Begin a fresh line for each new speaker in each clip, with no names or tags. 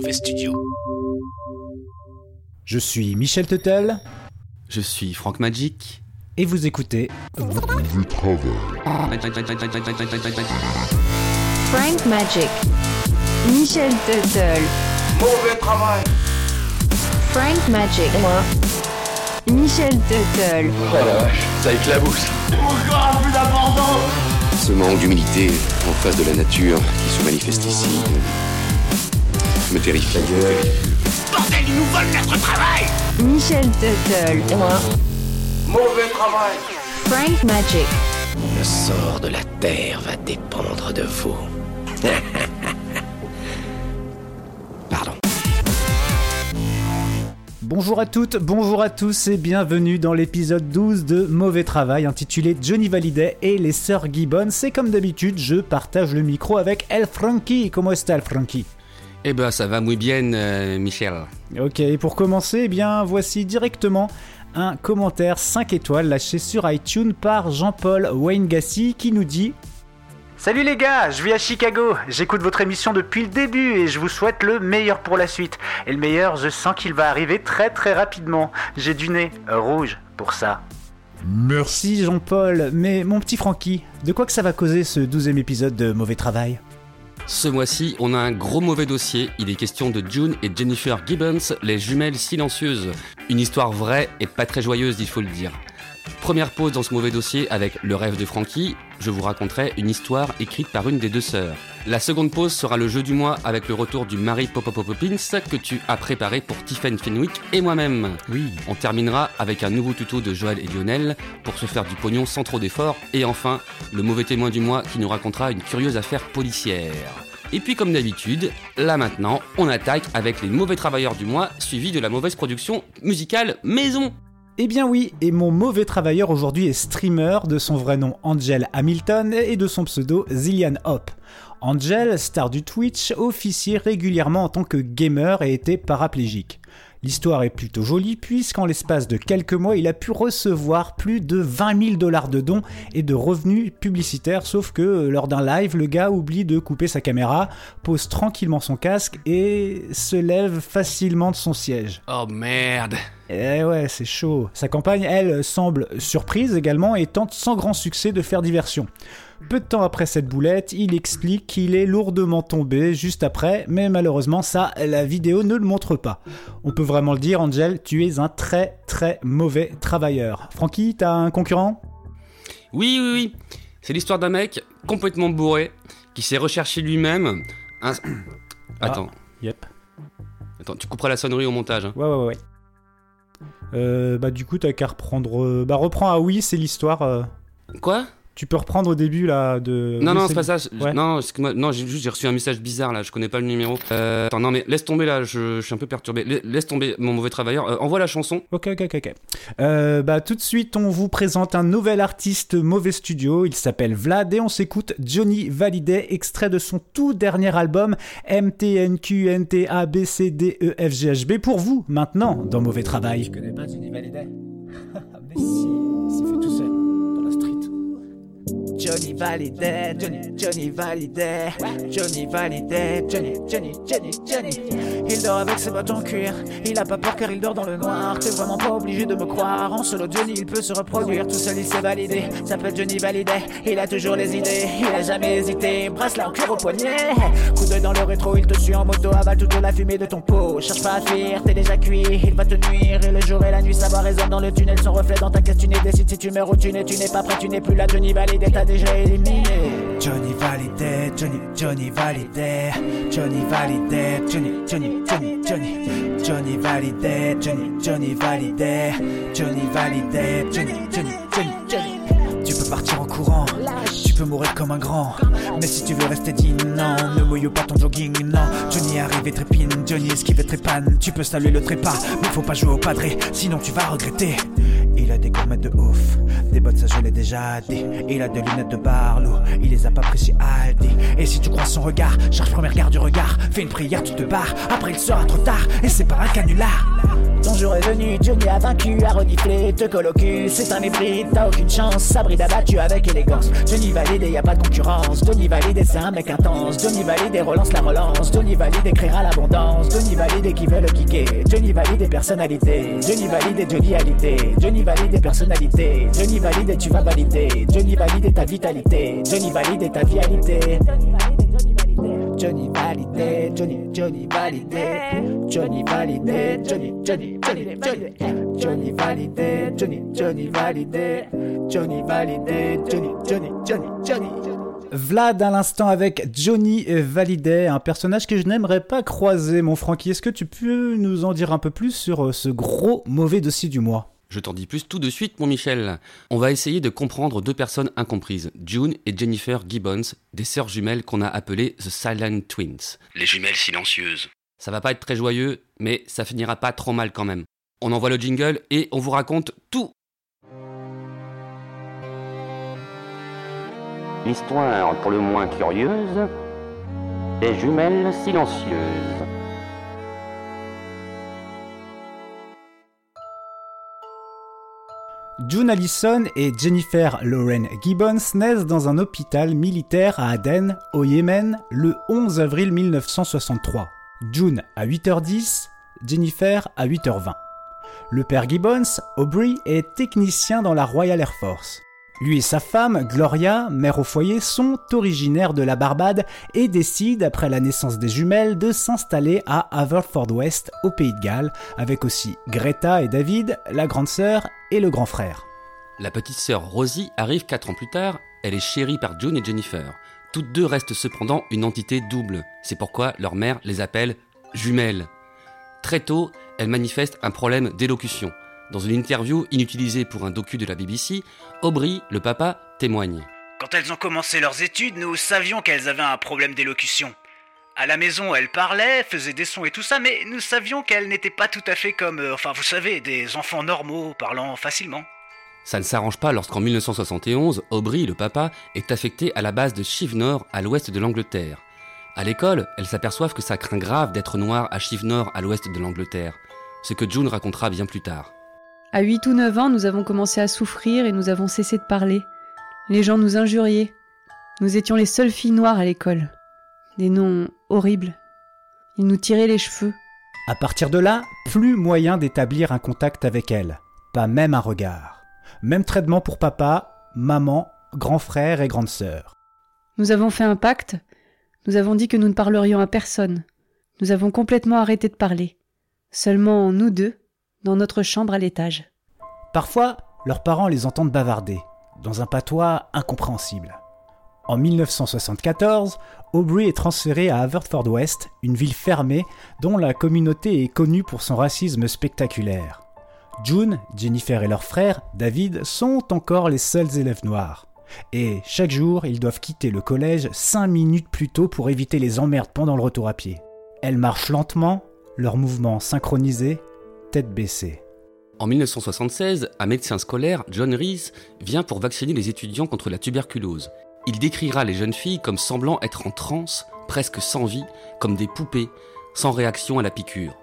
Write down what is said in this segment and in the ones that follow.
Mauvais Studio.
Je suis Michel Tuttle
Je suis Franck Magic.
et vous écoutez
Frank Magic. Michel Tuttle.
Mauvais travail.
Frank Magic. Michel Tuttle.
Oh la vache, ça éclabousse. Encore plus d'abandon
Ce manque d'humilité en face de la nature qui se manifeste ici me terrifie. Bordel, ils nous volent notre travail
Michel Tuttle.
Mauvais travail.
Frank Magic.
Le sort de la terre va dépendre de vous. Pardon.
Bonjour à toutes, bonjour à tous et bienvenue dans l'épisode 12 de Mauvais Travail intitulé Johnny Validey et les sœurs Gibbon. C'est comme d'habitude, je partage le micro avec El Frankie. Comment est-ce El Frankie?
Eh ben, ça va muy bien, euh, Michel.
Ok, et pour commencer, eh bien voici directement un commentaire 5 étoiles lâché sur iTunes par Jean-Paul Wayne Gassi qui nous dit Salut les gars, je vis à Chicago, j'écoute votre émission depuis le début et je vous souhaite le meilleur pour la suite. Et le meilleur, je sens qu'il va arriver très très rapidement. J'ai du nez rouge pour ça. Merci Jean-Paul, mais mon petit Francky, de quoi que ça va causer ce douzième épisode de Mauvais Travail?
Ce mois-ci, on a un gros mauvais dossier. Il est question de June et Jennifer Gibbons, les jumelles silencieuses. Une histoire vraie et pas très joyeuse, il faut le dire. Première pause dans ce mauvais dossier avec Le rêve de Frankie. Je vous raconterai une histoire écrite par une des deux sœurs. La seconde pause sera le jeu du mois avec le retour du Mary Poppins que tu as préparé pour Tiffen Fenwick et moi-même.
Oui.
On terminera avec un nouveau tuto de Joël et Lionel pour se faire du pognon sans trop d'efforts. Et enfin, le mauvais témoin du mois qui nous racontera une curieuse affaire policière. Et puis comme d'habitude, là maintenant, on attaque avec les mauvais travailleurs du mois, suivi de la mauvaise production musicale maison.
Eh bien oui, et mon mauvais travailleur aujourd'hui est streamer, de son vrai nom Angel Hamilton et de son pseudo Zillian Hop. Angel, star du Twitch, officiait régulièrement en tant que gamer et était paraplégique. L'histoire est plutôt jolie puisqu'en l'espace de quelques mois, il a pu recevoir plus de 20 000 dollars de dons et de revenus publicitaires, sauf que euh, lors d'un live, le gars oublie de couper sa caméra, pose tranquillement son casque et se lève facilement de son siège.
Oh merde
Eh ouais, c'est chaud. Sa campagne, elle, semble surprise également et tente sans grand succès de faire diversion. Peu de temps après cette boulette, il explique qu'il est lourdement tombé juste après, mais malheureusement ça, la vidéo ne le montre pas. On peut vraiment le dire, Angel, tu es un très très mauvais travailleur. Francky, t'as un concurrent?
Oui, oui, oui. C'est l'histoire d'un mec complètement bourré qui s'est recherché lui-même un... Attends,
Yep.
attends, tu couperas la sonnerie au montage. hein.
Ouais, ouais, ouais. Euh, bah du coup, t'as qu'à reprendre... euh, Bah reprends, ah oui, c'est l'histoire... euh,
Quoi?
Tu peux reprendre au début là de...
Non,
oui,
non, c'est pas ça.
Ouais.
Non, excuse-moi. Non, j'ai juste j'ai reçu un message bizarre là. Je connais pas le numéro. Euh, attends, non, mais laisse tomber là. Je, je suis un peu perturbé. La- Laisse tomber mon mauvais travailleur. Euh, envoie la chanson.
Ok, ok, ok, ok. Euh, bah, tout de suite, on vous présente un nouvel artiste Mauvais Studio. Il s'appelle Vlad et on s'écoute Johnny Validey, extrait de son tout dernier album MTNQNTABCDEFGHB pour vous, maintenant, dans Mauvais Travail. Je connais pas Johnny Validey. Mais si, Johnny Validey, Johnny, Johnny Validey, Johnny Validey, Johnny, Johnny, Johnny, Johnny. Il dort avec ses bottes en cuir, il a pas peur car il dort dans le noir. T'es vraiment pas obligé de me croire. En solo, Johnny, il peut se reproduire. Tout seul, il s'est validé. S'appelle Johnny Validey, il a toujours les idées, il a jamais hésité. Bracelet en cuir au poignet. Coup d'œil dans le rétro, il te suit en moto, avale toute la fumée de ton pot. Cherche pas à fuir, t'es déjà cuit, il va te nuire. Et le jour et la nuit, ça va résonne dans le tunnel. Son reflet dans ta caisse, tu n'es décide si tu meurs ou tu n'es, tu n'es pas prêt, tu n'es plus là. Johnny Validey, t'as déjà éliminé. Johnny Validey, Johnny, Johnny Validey, Johnny Validey, Johnny, Johnny, Johnny, Johnny, Johnny Validey, Johnny, Johnny Validey, Johnny Validey, Johnny, Johnny, Johnny, Johnny. Tu peux partir en courant, peux mourir comme un grand. Mais si tu veux rester digne, non, ne mouille pas ton jogging, non. Johnny arrive et trépine, Johnny esquive et trépane. Tu peux saluer le trépas, mais faut pas jouer au padré, sinon tu vas regretter. Il a des gourmettes de ouf, des bottes ça je l'ai déjà dit. Il a des lunettes de Barlow, il les a pas pris chez Aldi. Et si tu crois son regard, charge premier regard du regard. Fais une prière, tu te barres, après il sera trop tard, et c'est pas un canular. Ton jour est venu, Johnny a vaincu, a reniflé, te colocu, c'est un hybride, t'as aucune chance, Sabrina battu avec élégance. Johnny valide y a pas de concurrence, Johnny valide c'est un mec intense, Johnny valide relance la relance, Johnny valide créera l'abondance, Johnny valide qui veut le kicker, Johnny valide personnalité, Johnny valide Johnny alité, Johnny valide personnalité, Johnny valide tu vas valider, Johnny valide ta vitalité, Johnny valide ta vitalité. Johnny validé, Johnny, Johnny validé, Johnny validé, Johnny, Johnny, Johnny, Johnny, Johnny validé, Johnny, Johnny validé, Johnny validé, Johnny, Johnny, Johnny, Johnny. Vlad à l'instant avec Johnny Validé, un personnage que je n'aimerais pas croiser, mon Francky. Est-ce que tu peux nous en dire un peu plus sur euh, ce gros mauvais dossier du mois?
Je t'en dis plus tout de suite, mon Michel. On va essayer de comprendre deux personnes incomprises, June et Jennifer Gibbons, des sœurs jumelles qu'on a appelées The Silent Twins.
Les jumelles silencieuses.
Ça va pas être très joyeux, mais ça finira pas trop mal quand même. On envoie le jingle et on vous raconte tout.
Histoire pour le moins curieuse des jumelles silencieuses.
June Allison et Jennifer Lauren Gibbons naissent dans un hôpital militaire à Aden, au Yémen, le 11 avril 1963. June à 8h10, Jennifer à 8h20. Le père Gibbons, Aubrey, est technicien dans la Royal Air Force. Lui et sa femme, Gloria, mère au foyer, sont originaires de la Barbade et décident, après la naissance des jumelles, de s'installer à Haverford-West, au Pays de Galles, avec aussi Greta et David, la grande sœur et le grand frère.
La petite sœur Rosie arrive 4 ans plus tard, elle est chérie par June et Jennifer. Toutes deux restent cependant une entité double, c'est pourquoi leur mère les appelle jumelles. Très tôt, elles manifestent un problème d'élocution. Dans une interview inutilisée pour un docu de la BBC, Aubrey, le papa, témoigne.
Quand elles ont commencé leurs études, nous savions qu'elles avaient un problème d'élocution. À la maison, elles parlaient, faisaient des sons et tout ça, mais nous savions qu'elles n'étaient pas tout à fait comme, euh, enfin vous savez, des enfants normaux parlant facilement.
Ça ne s'arrange pas lorsqu'en 1971, Aubrey, le papa, est affecté à la base de Chivenor, à l'ouest de l'Angleterre. À l'école, elles s'aperçoivent que ça craint grave d'être noir à Chivenor, à l'ouest de l'Angleterre, ce que June racontera bien plus tard.
À 8 ou 9 ans, nous avons commencé à souffrir et nous avons cessé de parler. Les gens nous injuriaient. Nous étions les seules filles noires à l'école. Des noms horribles. Ils nous tiraient les cheveux.
À partir de là, plus moyen d'établir un contact avec elle. Pas même un regard. Même traitement pour papa, maman, grand frère et grande sœur.
Nous avons fait un pacte. Nous avons dit que nous ne parlerions à personne. Nous avons complètement arrêté de parler. Seulement nous deux, dans notre chambre à l'étage.
Parfois, leurs parents les entendent bavarder, dans un patois incompréhensible. En 1974, Aubrey est transféré à Haverford West, une ville fermée dont la communauté est connue pour son racisme spectaculaire. June, Jennifer et leur frère, David, sont encore les seuls élèves noirs. Et chaque jour, ils doivent quitter le collège 5 minutes plus tôt pour éviter les emmerdes pendant le retour à pied. Elles marchent lentement, leurs mouvements synchronisés, tête baissée.
En 1976, un médecin scolaire, John Reese, vient pour vacciner les étudiants contre la tuberculose. Il décrira les jeunes filles comme semblant être en transe, presque sans vie, comme des poupées, sans réaction à la piqûre.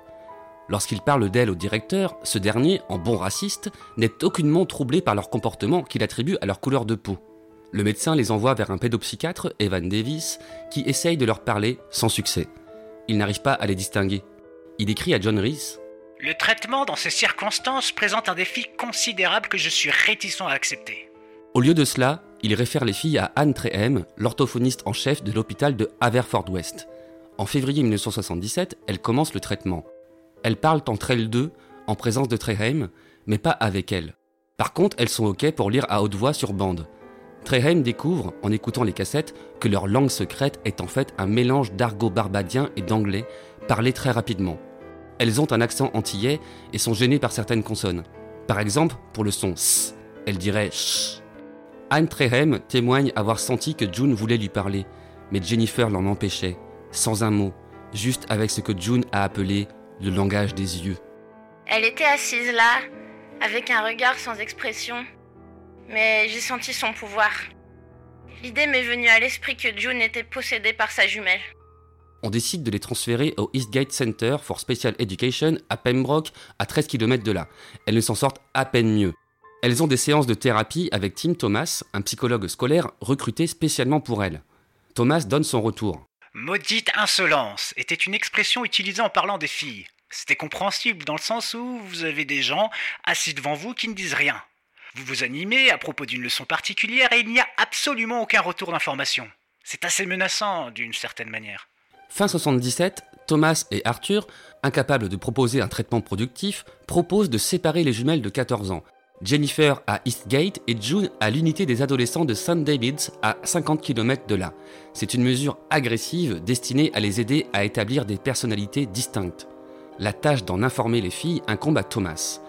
Lorsqu'il parle d'elles au directeur, ce dernier, en bon raciste, n'est aucunement troublé par leur comportement qu'il attribue à leur couleur de peau. Le médecin les envoie vers un pédopsychiatre, Evan Davis, qui essaye de leur parler sans succès. Il n'arrive pas à les distinguer. Il écrit à John Reese
Le traitement dans ces circonstances présente un défi considérable que je suis réticent à accepter.
Au lieu de cela, il réfère les filles à Anne Trehem, l'orthophoniste en chef de l'hôpital de Haverford-West. En février 1977, elles commencent le traitement. Elles parlent entre elles deux, en présence de Trehem, mais pas avec elle. Par contre, elles sont OK pour lire à haute voix sur bande. Trehem découvre, en écoutant les cassettes, que leur langue secrète est en fait un mélange d'argot barbadien et d'anglais, parlé très rapidement. Elles ont un accent antillais et sont gênées par certaines consonnes. Par exemple, pour le son S, elle dirait ch. Anne Trehem témoigne avoir senti que June voulait lui parler, mais Jennifer l'en empêchait, sans un mot, juste avec ce que June a appelé le langage des yeux.
Elle était assise là, avec un regard sans expression, mais j'ai senti son pouvoir. L'idée m'est venue à l'esprit que June était possédée par sa jumelle.
On décide de les transférer au Eastgate Center for Special Education à Pembroke, à 13 km de là. Elles ne s'en sortent à peine mieux. Elles ont des séances de thérapie avec Tim Thomas, un psychologue scolaire recruté spécialement pour elles. Thomas donne son retour.
Maudite insolence était une expression utilisée en parlant des filles. C'était compréhensible dans le sens où vous avez des gens assis devant vous qui ne disent rien. Vous vous animez à propos d'une leçon particulière et il n'y a absolument aucun retour d'information. C'est assez menaçant d'une certaine manière.
Fin 77, Thomas et Arthur, incapables de proposer un traitement productif, proposent de séparer les jumelles de 14 ans. Jennifer à Eastgate et June à l'unité des adolescents de St. David's à 50 km de là. C'est une mesure agressive destinée à les aider à établir des personnalités distinctes. La tâche d'en informer les filles incombe à Thomas.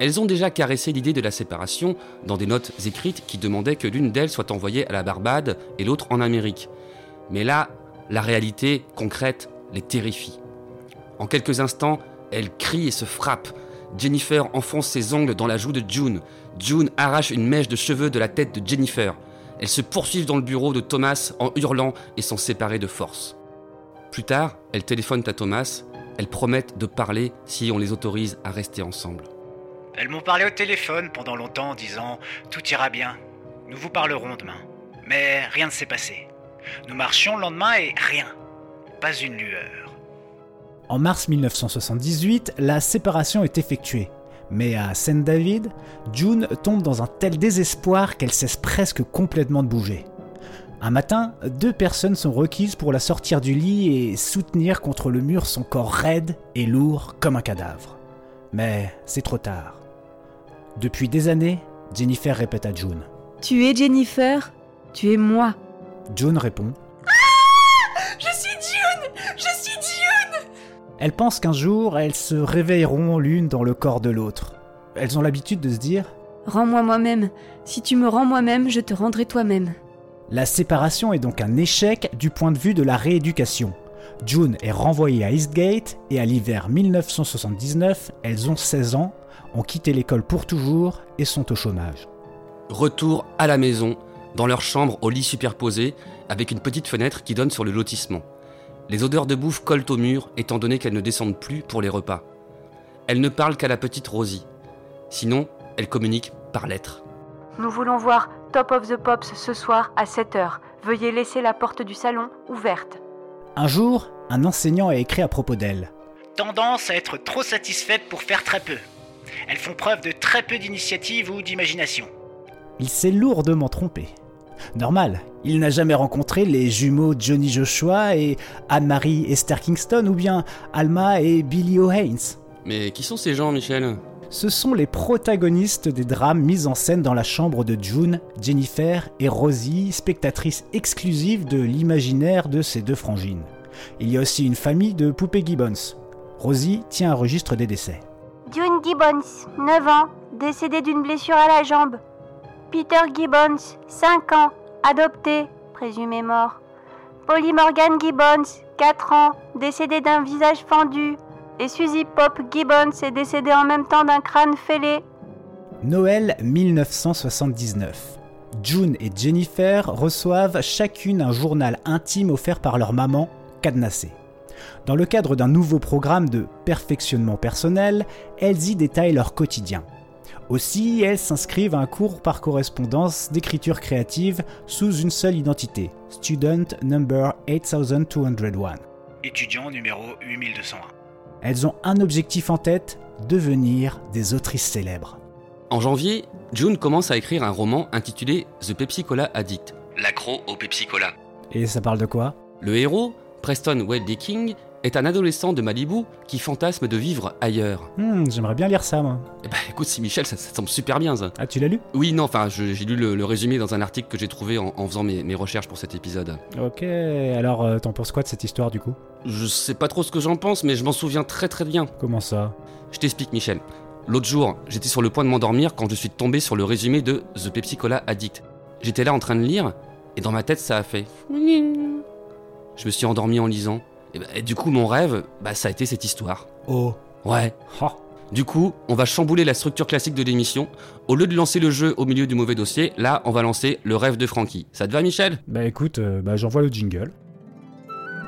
Elles ont déjà caressé l'idée de la séparation dans des notes écrites qui demandaient que l'une d'elles soit envoyée à la Barbade et l'autre en Amérique. Mais là, la réalité concrète les terrifie. En quelques instants, elles crient et se frappent. Jennifer enfonce ses ongles dans la joue de June. June arrache une mèche de cheveux de la tête de Jennifer. Elles se poursuivent dans le bureau de Thomas en hurlant et sont séparées de force. Plus tard, elles téléphonent à Thomas. Elles promettent de parler si on les autorise à rester ensemble.
Elles m'ont parlé au téléphone pendant longtemps en disant Tout ira bien, nous vous parlerons demain. Mais rien ne s'est passé. Nous marchions le lendemain et rien. Pas une lueur.
En mars 1978, la séparation est effectuée. Mais à St. David, June tombe dans un tel désespoir qu'elle cesse presque complètement de bouger. Un matin, deux personnes sont requises pour la sortir du lit et soutenir contre le mur son corps raide et lourd comme un cadavre. Mais c'est trop tard. Depuis des années, Jennifer répète à June.
Tu es Jennifer, tu es moi.
June répond.
Je suis June Je suis June
Elles pensent qu'un jour, elles se réveilleront l'une dans le corps de l'autre. Elles ont l'habitude de se dire
Rends-moi moi-même. Si tu me rends moi-même, je te rendrai toi-même.
La séparation est donc un échec du point de vue de la rééducation. June est renvoyée à Eastgate et à l'hiver 1979, elles ont 16 ans, ont quitté l'école pour toujours et sont au chômage.
Retour à la maison, dans leur chambre au lit superposé, avec une petite fenêtre qui donne sur le lotissement. Les odeurs de bouffe collent au mur, étant donné qu'elles ne descendent plus pour les repas. Elles ne parlent qu'à la petite Rosie. Sinon, elles communiquent par lettres.
Nous voulons voir Top of the Pops ce soir à 7h. Veuillez laisser la porte du salon ouverte.
Un jour, un enseignant a écrit à propos d'elles.
Tendance à être trop satisfaite pour faire très peu. Elles font preuve de très peu d'initiative ou d'imagination.
Il s'est lourdement trompé. Normal, il n'a jamais rencontré les jumeaux Johnny Joshua et Anne-Marie Esther Kingston ou bien Alma et Billy O'Haines.
Mais qui sont ces gens, Michel?
Ce sont les protagonistes des drames mis en scène dans la chambre de June, Jennifer et Rosie, spectatrices exclusives de l'imaginaire de ces deux frangines. Il y a aussi une famille de poupées Gibbons. Rosie tient un registre des décès.
June Gibbons, 9 ans, décédé d'une blessure à la jambe. Peter Gibbons, 5 ans, adopté, présumé mort. Polly Morgan Gibbons, 4 ans, décédé d'un visage fendu. Et Suzy Pop Gibbons est décédée en même temps d'un crâne fêlé.
Noël 1979. June et Jennifer reçoivent chacune un journal intime offert par leur maman, cadenassé. Dans le cadre d'un nouveau programme de perfectionnement personnel, elles y détaillent leur quotidien. Aussi, elles s'inscrivent à un cours par correspondance d'écriture créative sous une seule identité, Student Number 8201.
Étudiant numéro 8201.
Elles ont un objectif en tête, devenir des autrices célèbres.
En janvier, June commence à écrire un roman intitulé The Pepsi Cola Addict, l'accro au Pepsi Cola.
Et ça parle de quoi?
Le héros, Preston Wedley King, est un adolescent de Malibu qui fantasme de vivre ailleurs.
Hmm, J'aimerais bien lire ça, moi.
Eh ben, écoute, si Michel, ça, ça semble super bien, ça.
Ah, tu l'as lu?
Oui, non, enfin, j'ai lu le, le résumé dans un article que j'ai trouvé en, en faisant mes, mes recherches pour cet épisode.
Ok, alors euh, t'en penses quoi de cette histoire du coup?
Je sais pas trop ce que j'en pense, mais je m'en souviens très très bien.
Comment ça?
Je t'explique, Michel. L'autre jour, j'étais sur le point de m'endormir quand je suis tombé sur le résumé de The Pepsi Cola Addict. J'étais là en train de lire, et dans ma tête, ça a fait. Je me suis endormi en lisant. Et, bah, et du coup, mon rêve, bah, ça a été cette histoire.
Oh.
Ouais.
Ha.
Du coup, on va chambouler la structure classique de l'émission. Au lieu de lancer le jeu au milieu du mauvais dossier, là, on va lancer le rêve de Frankie. Ça te va, Michel?
Bah écoute, euh, bah, j'envoie le jingle.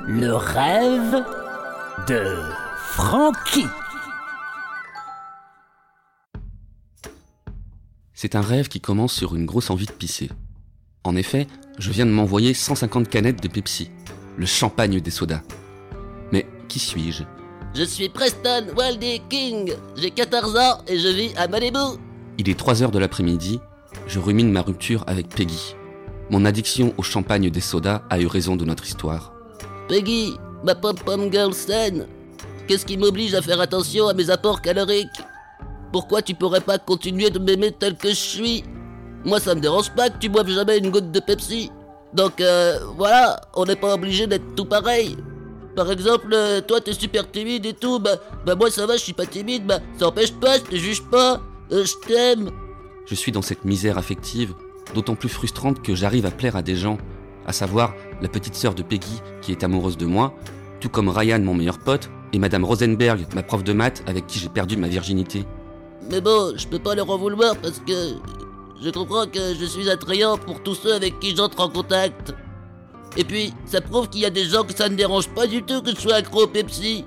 Le rêve de Frankie.
C'est un rêve qui commence sur une grosse envie de pisser. En effet, je viens de m'envoyer 150 canettes de Pepsi, le champagne des sodas. Qui suis-je
Je suis Preston Waldy King, j'ai 14 ans et je vis à Malibu.
Il est 3 heures de l'après-midi, je rumine ma rupture avec Peggy. Mon addiction au champagne des sodas a eu raison de notre histoire.
Peggy, ma pom-pom girl saine, qu'est-ce qui m'oblige à faire attention à mes apports caloriques? Pourquoi tu pourrais pas continuer de m'aimer tel que je suis? Moi ça me dérange pas que tu boives jamais une goutte de Pepsi. Donc euh, voilà, on n'est pas obligé d'être tout pareil. Par exemple, euh, toi t'es super timide et tout, bah, bah moi ça va, je suis pas timide, bah ça empêche pas, je te juge pas, euh, je t'aime.
Je suis dans cette misère affective, d'autant plus frustrante que j'arrive à plaire à des gens, à savoir la petite sœur de Peggy qui est amoureuse de moi, tout comme Ryan mon meilleur pote, et Madame Rosenberg, ma prof de maths avec qui j'ai perdu ma virginité.
Mais bon, je peux pas leur en vouloir parce que je comprends que je suis attrayant pour tous ceux avec qui j'entre en contact. Et puis, ça prouve qu'il y a des gens que ça ne dérange pas du tout que je sois accro au Pepsi.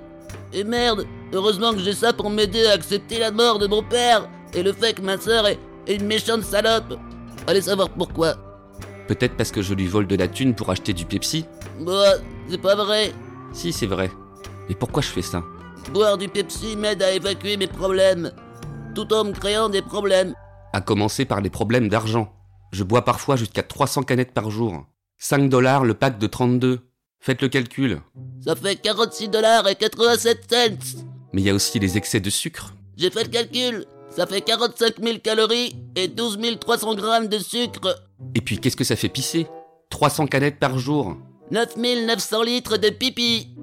Et merde, heureusement que j'ai ça pour m'aider à accepter la mort de mon père et le fait que ma sœur est, est une méchante salope. Allez savoir pourquoi.
Peut-être parce que je lui vole de la thune pour acheter du Pepsi
Bah, c'est pas vrai.
Si, c'est vrai. Mais pourquoi je fais ça?
Boire du Pepsi m'aide à évacuer mes problèmes, tout en me créant des problèmes.
À commencer par les problèmes d'argent. Je bois parfois jusqu'à 300 canettes par jour. 5 dollars le pack de 32. Faites le calcul.
Ça fait 46 dollars et 87 cents.
Mais il y a aussi les excès de sucre.
J'ai fait le calcul. Ça fait 45 000 calories et 12 300 grammes de sucre.
Et puis qu'est-ce que ça fait pisser? 300 canettes par jour.
9 900 litres de pipi.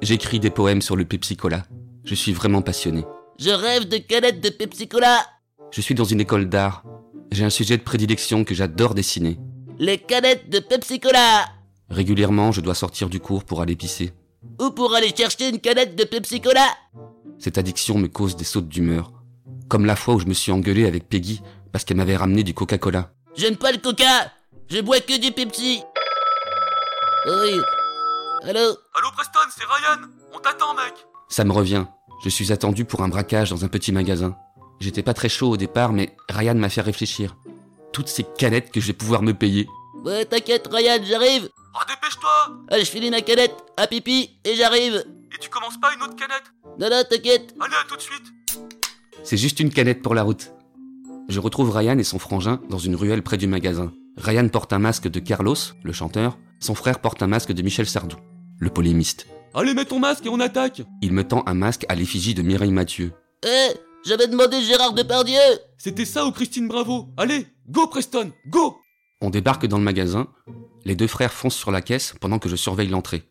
J'écris des poèmes sur le Pepsi Cola. Je suis vraiment passionné.
Je rêve de canettes de Pepsi Cola.
Je suis dans une école d'art. J'ai un sujet de prédilection que j'adore dessiner.
Les canettes de Pepsi Cola.
Régulièrement, je dois sortir du cours pour aller pisser.
Ou pour aller chercher une canette de Pepsi Cola.
Cette addiction me cause des sautes d'humeur. Comme la fois où je me suis engueulé avec Peggy parce qu'elle m'avait ramené du Coca-Cola.
J'aime pas le Coca. Je bois que du Pepsi. Oui. Allô?
Allô Preston, c'est Ryan. On t'attend, mec.
Ça me revient. Je suis attendu pour un braquage dans un petit magasin. J'étais pas très chaud au départ, mais Ryan m'a fait réfléchir. Toutes ces canettes que je vais pouvoir me payer.
Ouais, t'inquiète, Ryan, j'arrive.
Oh, dépêche-toi
Allez, je finis ma canette à pipi et j'arrive.
Et tu commences pas une autre canette?
Non, non, t'inquiète.
Allez, à tout de suite.
C'est juste une canette pour la route. Je retrouve Ryan et son frangin dans une ruelle près du magasin. Ryan porte un masque de Carlos, le chanteur. Son frère porte un masque de Michel Sardou, le polémiste.
Allez, mets ton masque et on attaque.
Il me tend un masque à l'effigie de Mireille Mathieu.
Eh, j'avais demandé Gérard Depardieu.
C'était ça ou Christine Bravo. Allez, go Preston, go
On débarque dans le magasin. Les deux frères foncent sur la caisse pendant que je surveille l'entrée.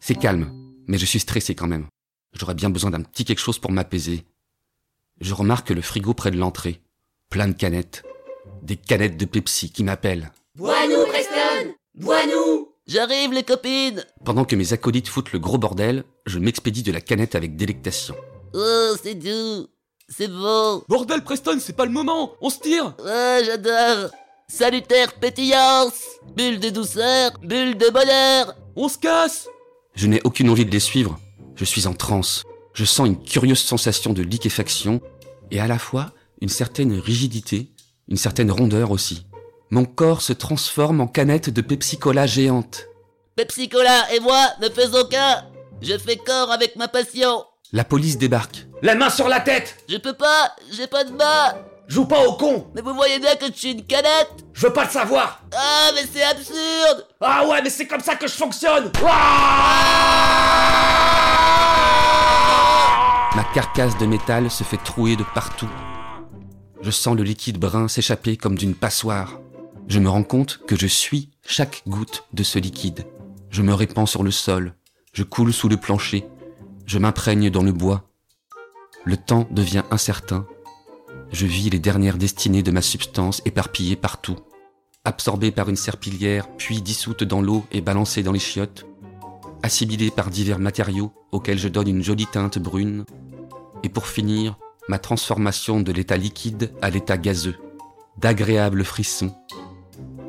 C'est calme, mais je suis stressé quand même. J'aurais bien besoin d'un petit quelque chose pour m'apaiser. Je remarque le frigo près de l'entrée. Plein de canettes. Des canettes de Pepsi qui m'appellent.
Bois-nous, Preston Bois-nous J'arrive, les copines
Pendant que mes acolytes foutent le gros bordel, je m'expédie de la canette avec délectation.
Oh, c'est doux C'est beau
Bordel, Preston, c'est pas le moment On se tire
Ouais, j'adore Salutaire pétillance Bulle de douceur, bulle de bonheur
On se casse
Je n'ai aucune envie de les suivre. Je suis en transe. Je sens une curieuse sensation de liquéfaction et à la fois une certaine rigidité, une certaine rondeur aussi. Mon corps se transforme en canette de Pepsi Cola géante.
Pepsi Cola et moi ne faisons qu'un Je fais corps avec ma passion
La police débarque.
La main sur la tête
Je peux pas J'ai pas de main
Joue pas au con
Mais vous voyez bien que je suis une canette
Je veux pas le savoir
Ah, mais c'est absurde
Ah ouais, mais c'est comme ça que je fonctionne
Ma carcasse de métal se fait trouer de partout. Je sens le liquide brun s'échapper comme d'une passoire. Je me rends compte que je suis chaque goutte de ce liquide. Je me répands sur le sol. Je coule sous le plancher. Je m'imprègne dans le bois. Le temps devient incertain. Je vis les dernières destinées de ma substance éparpillées partout. Absorbée par une serpillière, puis dissoute dans l'eau et balancée dans les chiottes. Assimilée par divers matériaux auxquels je donne une jolie teinte brune. Et pour finir, ma transformation de l'état liquide à l'état gazeux. D'agréables frissons.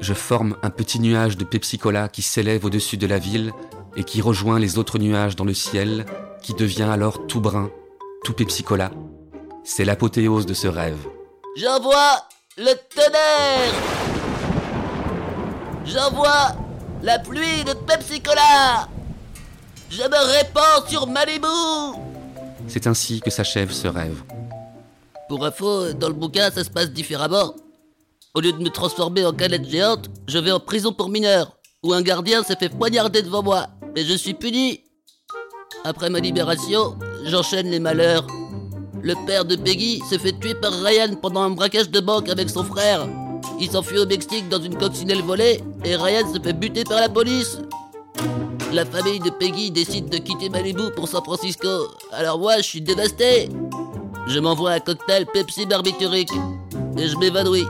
Je forme un petit nuage de Pepsi Cola qui s'élève au-dessus de la ville et qui rejoint les autres nuages dans le ciel, qui devient alors tout brun, tout pepsicola. C'est l'apothéose de ce rêve.
J'envoie le tonnerre J'envoie la pluie de Pepsi Cola Je me répands sur Malibu
C'est ainsi que s'achève ce rêve.
Pour info, dans le bouquin, ça se passe différemment. Au lieu de me transformer en canette géante, je vais en prison pour mineur, où un gardien s'est fait poignarder devant moi, et je suis puni. Après ma libération, j'enchaîne les malheurs. Le père de Peggy se fait tuer par Ryan pendant un braquage de banque avec son frère. Il s'enfuit au Mexique dans une coccinelle volée et Ryan se fait buter par la police. La famille de Peggy décide de quitter Malibu pour San Francisco. Alors moi, je suis dévasté. Je m'envoie un cocktail Pepsi barbiturique et je m'évanouis.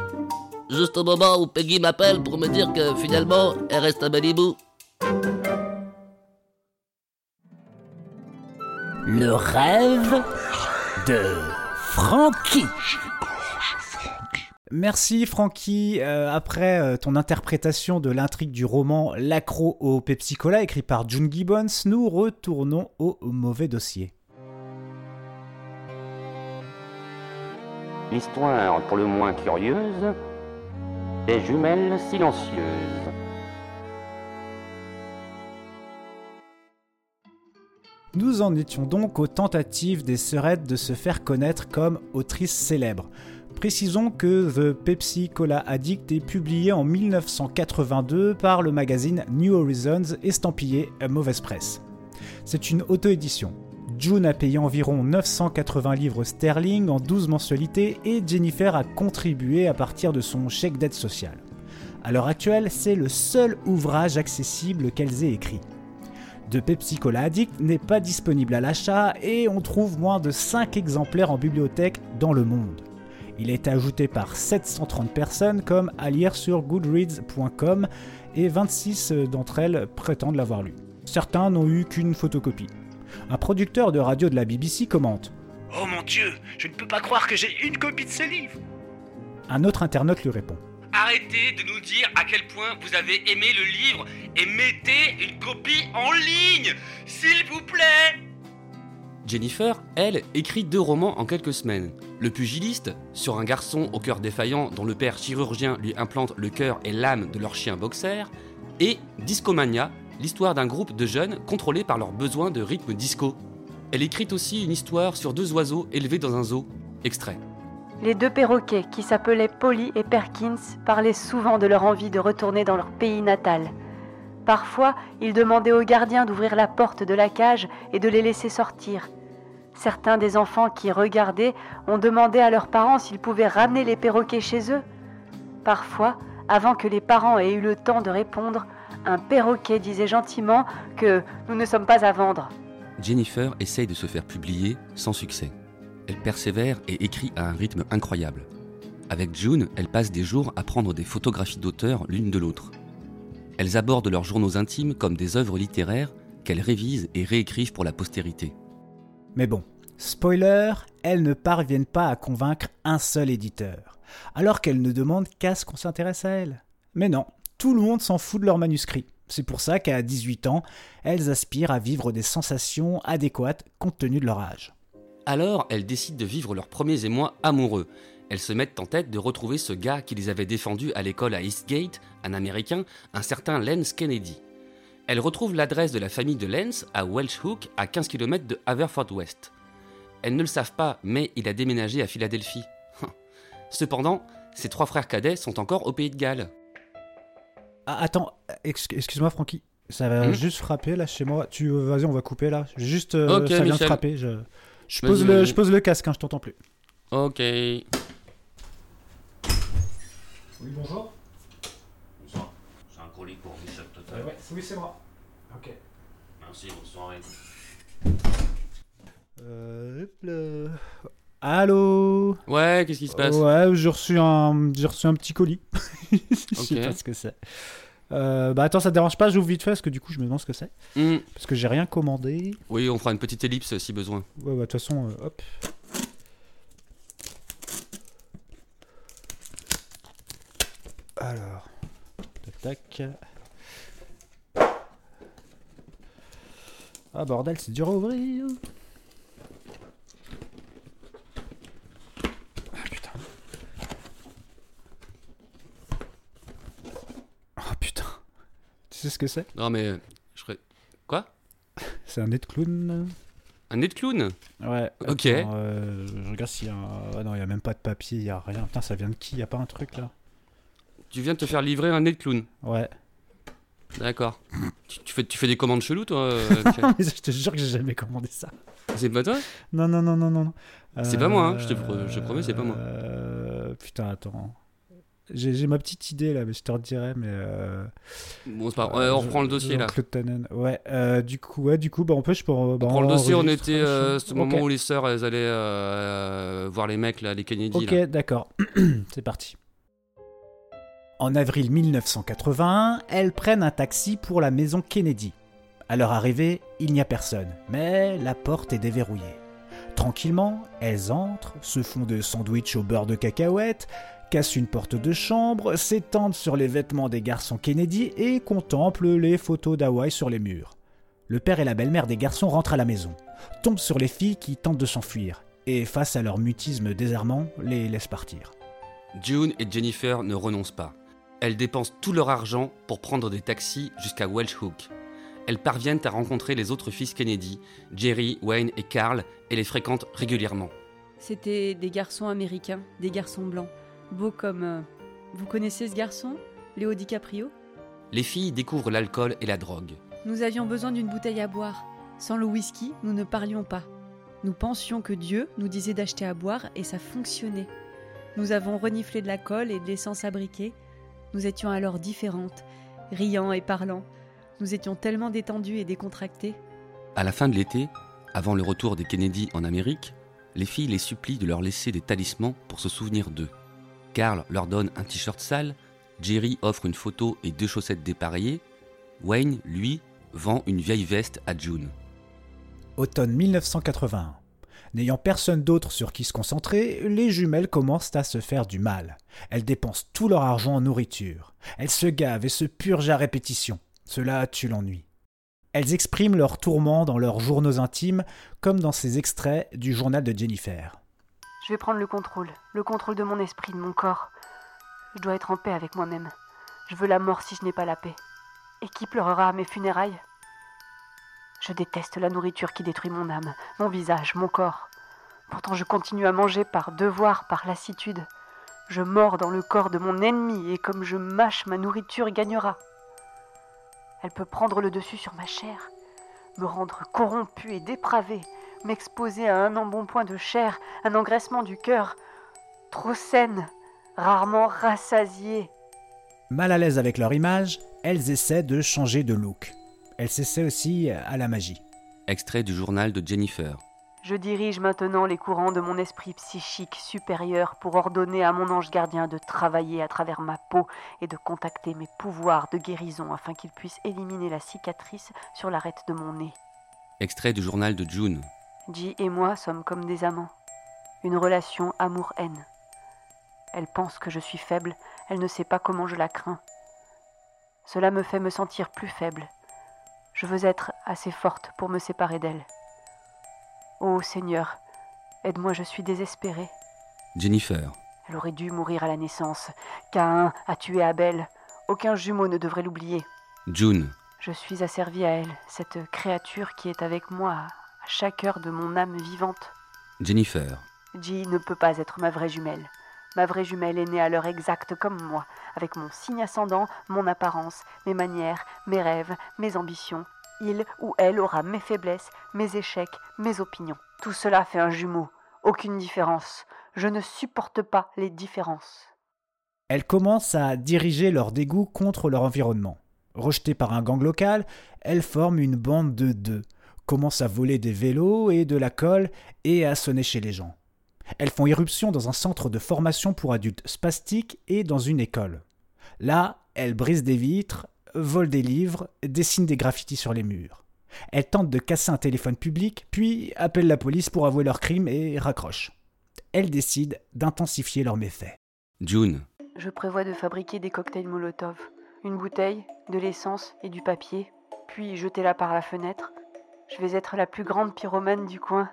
Juste au moment où Peggy m'appelle pour me dire que finalement, elle reste à Malibu.
Le rêve? De Frankie. Merci Francky. Euh, après euh, ton interprétation de l'intrigue du roman L'accro au Pepsi Cola écrit par June Gibbons, nous retournons au mauvais dossier.
Histoire pour le moins curieuse des jumelles silencieuses.
Nous en étions donc aux tentatives des sœurettes de se faire connaître comme autrices célèbres. Précisons que The Pepsi Cola Addict est publié en 1982 par le magazine New Horizons estampillé Mauvaise Presse. C'est une auto-édition. June a payé environ 980 livres sterling en 12 mensualités et Jennifer a contribué à partir de son chèque d'aide sociale. À l'heure actuelle, c'est le seul ouvrage accessible qu'elles aient écrit. De Pepsi Cola Addict n'est pas disponible à l'achat et on trouve moins de 5 exemplaires en bibliothèque dans le monde. Il a été ajouté par 730 personnes comme à lire sur goodreads.com et 26 d'entre elles prétendent l'avoir lu. Certains n'ont eu qu'une photocopie. Un producteur de radio de la BBC commente
Oh mon dieu, je ne peux pas croire que j'ai une copie de ce livre
Un autre internaute lui répond
Arrêtez de nous dire à quel point vous avez aimé le livre et mettez une copie en ligne, s'il vous plaît
Jennifer, elle, écrit deux romans en quelques semaines. Le pugiliste, sur un garçon au cœur défaillant dont le père chirurgien lui implante le cœur et l'âme de leur chien boxer, et Discomania, l'histoire d'un groupe de jeunes contrôlés par leurs besoins de rythme disco. Elle écrit aussi une histoire sur deux oiseaux élevés dans un zoo. Extrait.
Les deux perroquets, qui s'appelaient Polly et Perkins, parlaient souvent de leur envie de retourner dans leur pays natal. Parfois, ils demandaient aux gardiens d'ouvrir la porte de la cage et de les laisser sortir. Certains des enfants qui regardaient ont demandé à leurs parents s'ils pouvaient ramener les perroquets chez eux. Parfois, avant que les parents aient eu le temps de répondre, un perroquet disait gentiment que nous ne sommes pas à vendre.
Jennifer essaye de se faire publier sans succès. Elle persévère et écrit à un rythme incroyable. Avec June, elle passe des jours à prendre des photographies d'auteurs l'une de l'autre. Elles abordent leurs journaux intimes comme des œuvres littéraires qu'elles révisent et réécrivent pour la postérité.
Mais bon, spoiler, elles ne parviennent pas à convaincre un seul éditeur, alors qu'elles ne demandent qu'à ce qu'on s'intéresse à elles. Mais non, tout le monde s'en fout de leur manuscrit. C'est pour ça qu'à 18 ans, elles aspirent à vivre des sensations adéquates compte tenu de leur âge.
Alors, elles décident de vivre leurs premiers émois amoureux. Elles se mettent en tête de retrouver ce gars qui les avait défendus à l'école à Eastgate, un Américain, un certain Lance Kennedy. Elles retrouvent l'adresse de la famille de Lance à Welsh Hook, à 15 km de Haverford-West. Elles ne le savent pas, mais il a déménagé à Philadelphie. Cependant, ses trois frères cadets sont encore au pays de Galles.
Ah, attends, ex- excuse-moi Francky, ça va
Hmm?
juste frapper là chez moi. Tu vas-y, on va couper là. Juste, euh, ça vient
Michel.
frapper. Je, je pose le,
vas-y.
je pose le casque, hein, je t'entends plus.
Ok.
Oui, bonjour.
C'est un colis pour Michel Total.
oui, c'est moi. Ok.
Merci, bonne soirée.
Euh, hop là. Allô?
Ouais, qu'est-ce qui se passe?
Ouais, j'ai reçu un, j'ai reçu un petit colis. je sais
Ok.
pas ce que c'est. Euh, bah attends, ça te dérange pas, j'ouvre vite fait parce que du coup je me demande ce que c'est.
Hmm.
Parce que j'ai rien commandé.
Oui, on fera une petite ellipse si besoin.
Ouais, bah de toute façon, euh, hop. Alors, tac tac. Ah bordel, c'est dur à ouvrir. Ah putain. Oh putain. Tu sais ce que c'est?
Non, mais. Je serais. Quoi?
C'est un nez de clown.
Un nez de clown?
Ouais.
Ok.
attends, euh, je regarde s'il y a un... Ah non, il y a même pas de papier, il y a rien. Putain, ça vient de qui? Il y a pas un truc là?
Tu viens de te faire livrer un nez de clown?
Ouais.
D'accord. tu, tu fais, tu fais des commandes cheloues, toi euh,
Mais je te jure que j'ai jamais commandé ça.
C'est pas toi?
Non, non, non, non, non.
C'est pas moi, hein, je te pro- je te promets, c'est pas moi.
Euh, Putain, attends. J'ai ma petite idée là, mais je te redirai. Mais euh,
Bon, c'est pas. Ouais, on reprend le dossier, là.
Ouais, euh, du coup, ouais, du coup, bah, on peut, je peux. Bah,
Pour le dossier, on était euh, ce moment
Ok.
où les sœurs elles allaient euh, voir les mecs là, les Kennedy.
Ok, d'accord. C'est parti. En avril 1981, elles prennent un taxi pour la maison Kennedy. À leur arrivée, il n'y a personne, mais la porte est déverrouillée. Tranquillement, elles entrent, se font de sandwichs au beurre de cacahuète, cassent une porte de chambre, s'étendent sur les vêtements des garçons Kennedy et contemplent les photos d'Hawaï sur les murs. Le père et la belle-mère des garçons rentrent à la maison, tombent sur les filles qui tentent de s'enfuir, et face à leur mutisme désarmant, les laissent partir.
June et Jennifer ne renoncent pas. Elles dépensent tout leur argent pour prendre des taxis jusqu'à Welsh Hook. Elles parviennent à rencontrer les autres fils Kennedy, Jerry, Wayne et Carl, et les fréquentent régulièrement.
C'était des garçons américains, des garçons blancs, beaux comme. euh, Vous connaissez ce garçon Léo DiCaprio?
Les filles découvrent l'alcool et la drogue.
Nous avions besoin d'une bouteille à boire. Sans le whisky, nous ne parlions pas. Nous pensions que Dieu nous disait d'acheter à boire et ça fonctionnait. Nous avons reniflé de la colle et de l'essence à briquet. Nous étions alors différentes, riant et parlant. Nous étions tellement détendues et décontractées.
À la fin de l'été, avant le retour des Kennedy en Amérique, les filles les supplient de leur laisser des talismans pour se souvenir d'eux. Carl leur donne un t-shirt sale, Jerry offre une photo et deux chaussettes dépareillées, Wayne, lui, vend une vieille veste à June.
Automne 1981. N'ayant personne d'autre sur qui se concentrer, les jumelles commencent à se faire du mal. Elles dépensent tout leur argent en nourriture. Elles se gavent et se purgent à répétition. Cela tue l'ennui. Elles expriment leurs tourments dans leurs journaux intimes, comme dans ces extraits du journal de Jennifer.
Je vais prendre le contrôle, le contrôle de mon esprit, de mon corps. Je dois être en paix avec moi-même. Je veux la mort si je n'ai pas la paix. Et qui pleurera à mes funérailles? Je déteste la nourriture qui détruit mon âme, mon visage, mon corps. Pourtant je continue à manger par devoir, par lassitude. Je mords dans le corps de mon ennemi et comme je mâche ma nourriture gagnera. Elle peut prendre le dessus sur ma chair, me rendre corrompu et dépravé, m'exposer à un embonpoint de chair, un engraissement du cœur, trop saine, rarement rassasiée.
Mal à l'aise avec leur image, elles essaient de changer de look. Elles s'essaient aussi à la magie.
Extrait du journal de Jennifer.
Je dirige maintenant les courants de mon esprit psychique supérieur pour ordonner à mon ange gardien de travailler à travers ma peau et de contacter mes pouvoirs de guérison afin qu'il puisse éliminer la cicatrice sur l'arête de mon nez.
Extrait du journal de June.
J et moi sommes comme des amants. Une relation amour-haine. Elle pense que je suis faible, elle ne sait pas comment je la crains. Cela me fait me sentir plus faible. Je veux être assez forte pour me séparer d'elle. Ô Seigneur, aide-moi, je suis désespérée.
Jennifer.
Elle aurait dû mourir à la naissance. Caïn a tué Abel. Aucun jumeau ne devrait l'oublier.
June.
Je suis asservie à elle, cette créature qui est avec moi à chaque heure de mon âme vivante.
Jennifer.
G ne peut pas être ma vraie jumelle. Ma vraie jumelle est née à l'heure exacte comme moi, avec mon signe ascendant, mon apparence, mes manières, mes rêves, mes ambitions. Il ou elle aura mes faiblesses, mes échecs, mes opinions. Tout cela fait un jumeau. Aucune différence. Je ne supporte pas les différences.
Elles commencent à diriger leur dégoût contre leur environnement. Rejetées par un gang local, elles forment une bande de deux, commencent à voler des vélos et de la colle et à sonner chez les gens. Elles font irruption dans un centre de formation pour adultes spastiques et dans une école. Là, elles brisent des vitres, volent des livres, dessinent des graffitis sur les murs. Elles tentent de casser un téléphone public, puis appellent la police pour avouer leurs crimes et raccrochent. Elles décident d'intensifier leurs méfaits.
June.
Je prévois de fabriquer des cocktails Molotov. Une bouteille, de l'essence et du papier, puis jeter-la par la fenêtre. Je vais être la plus grande pyromane du coin.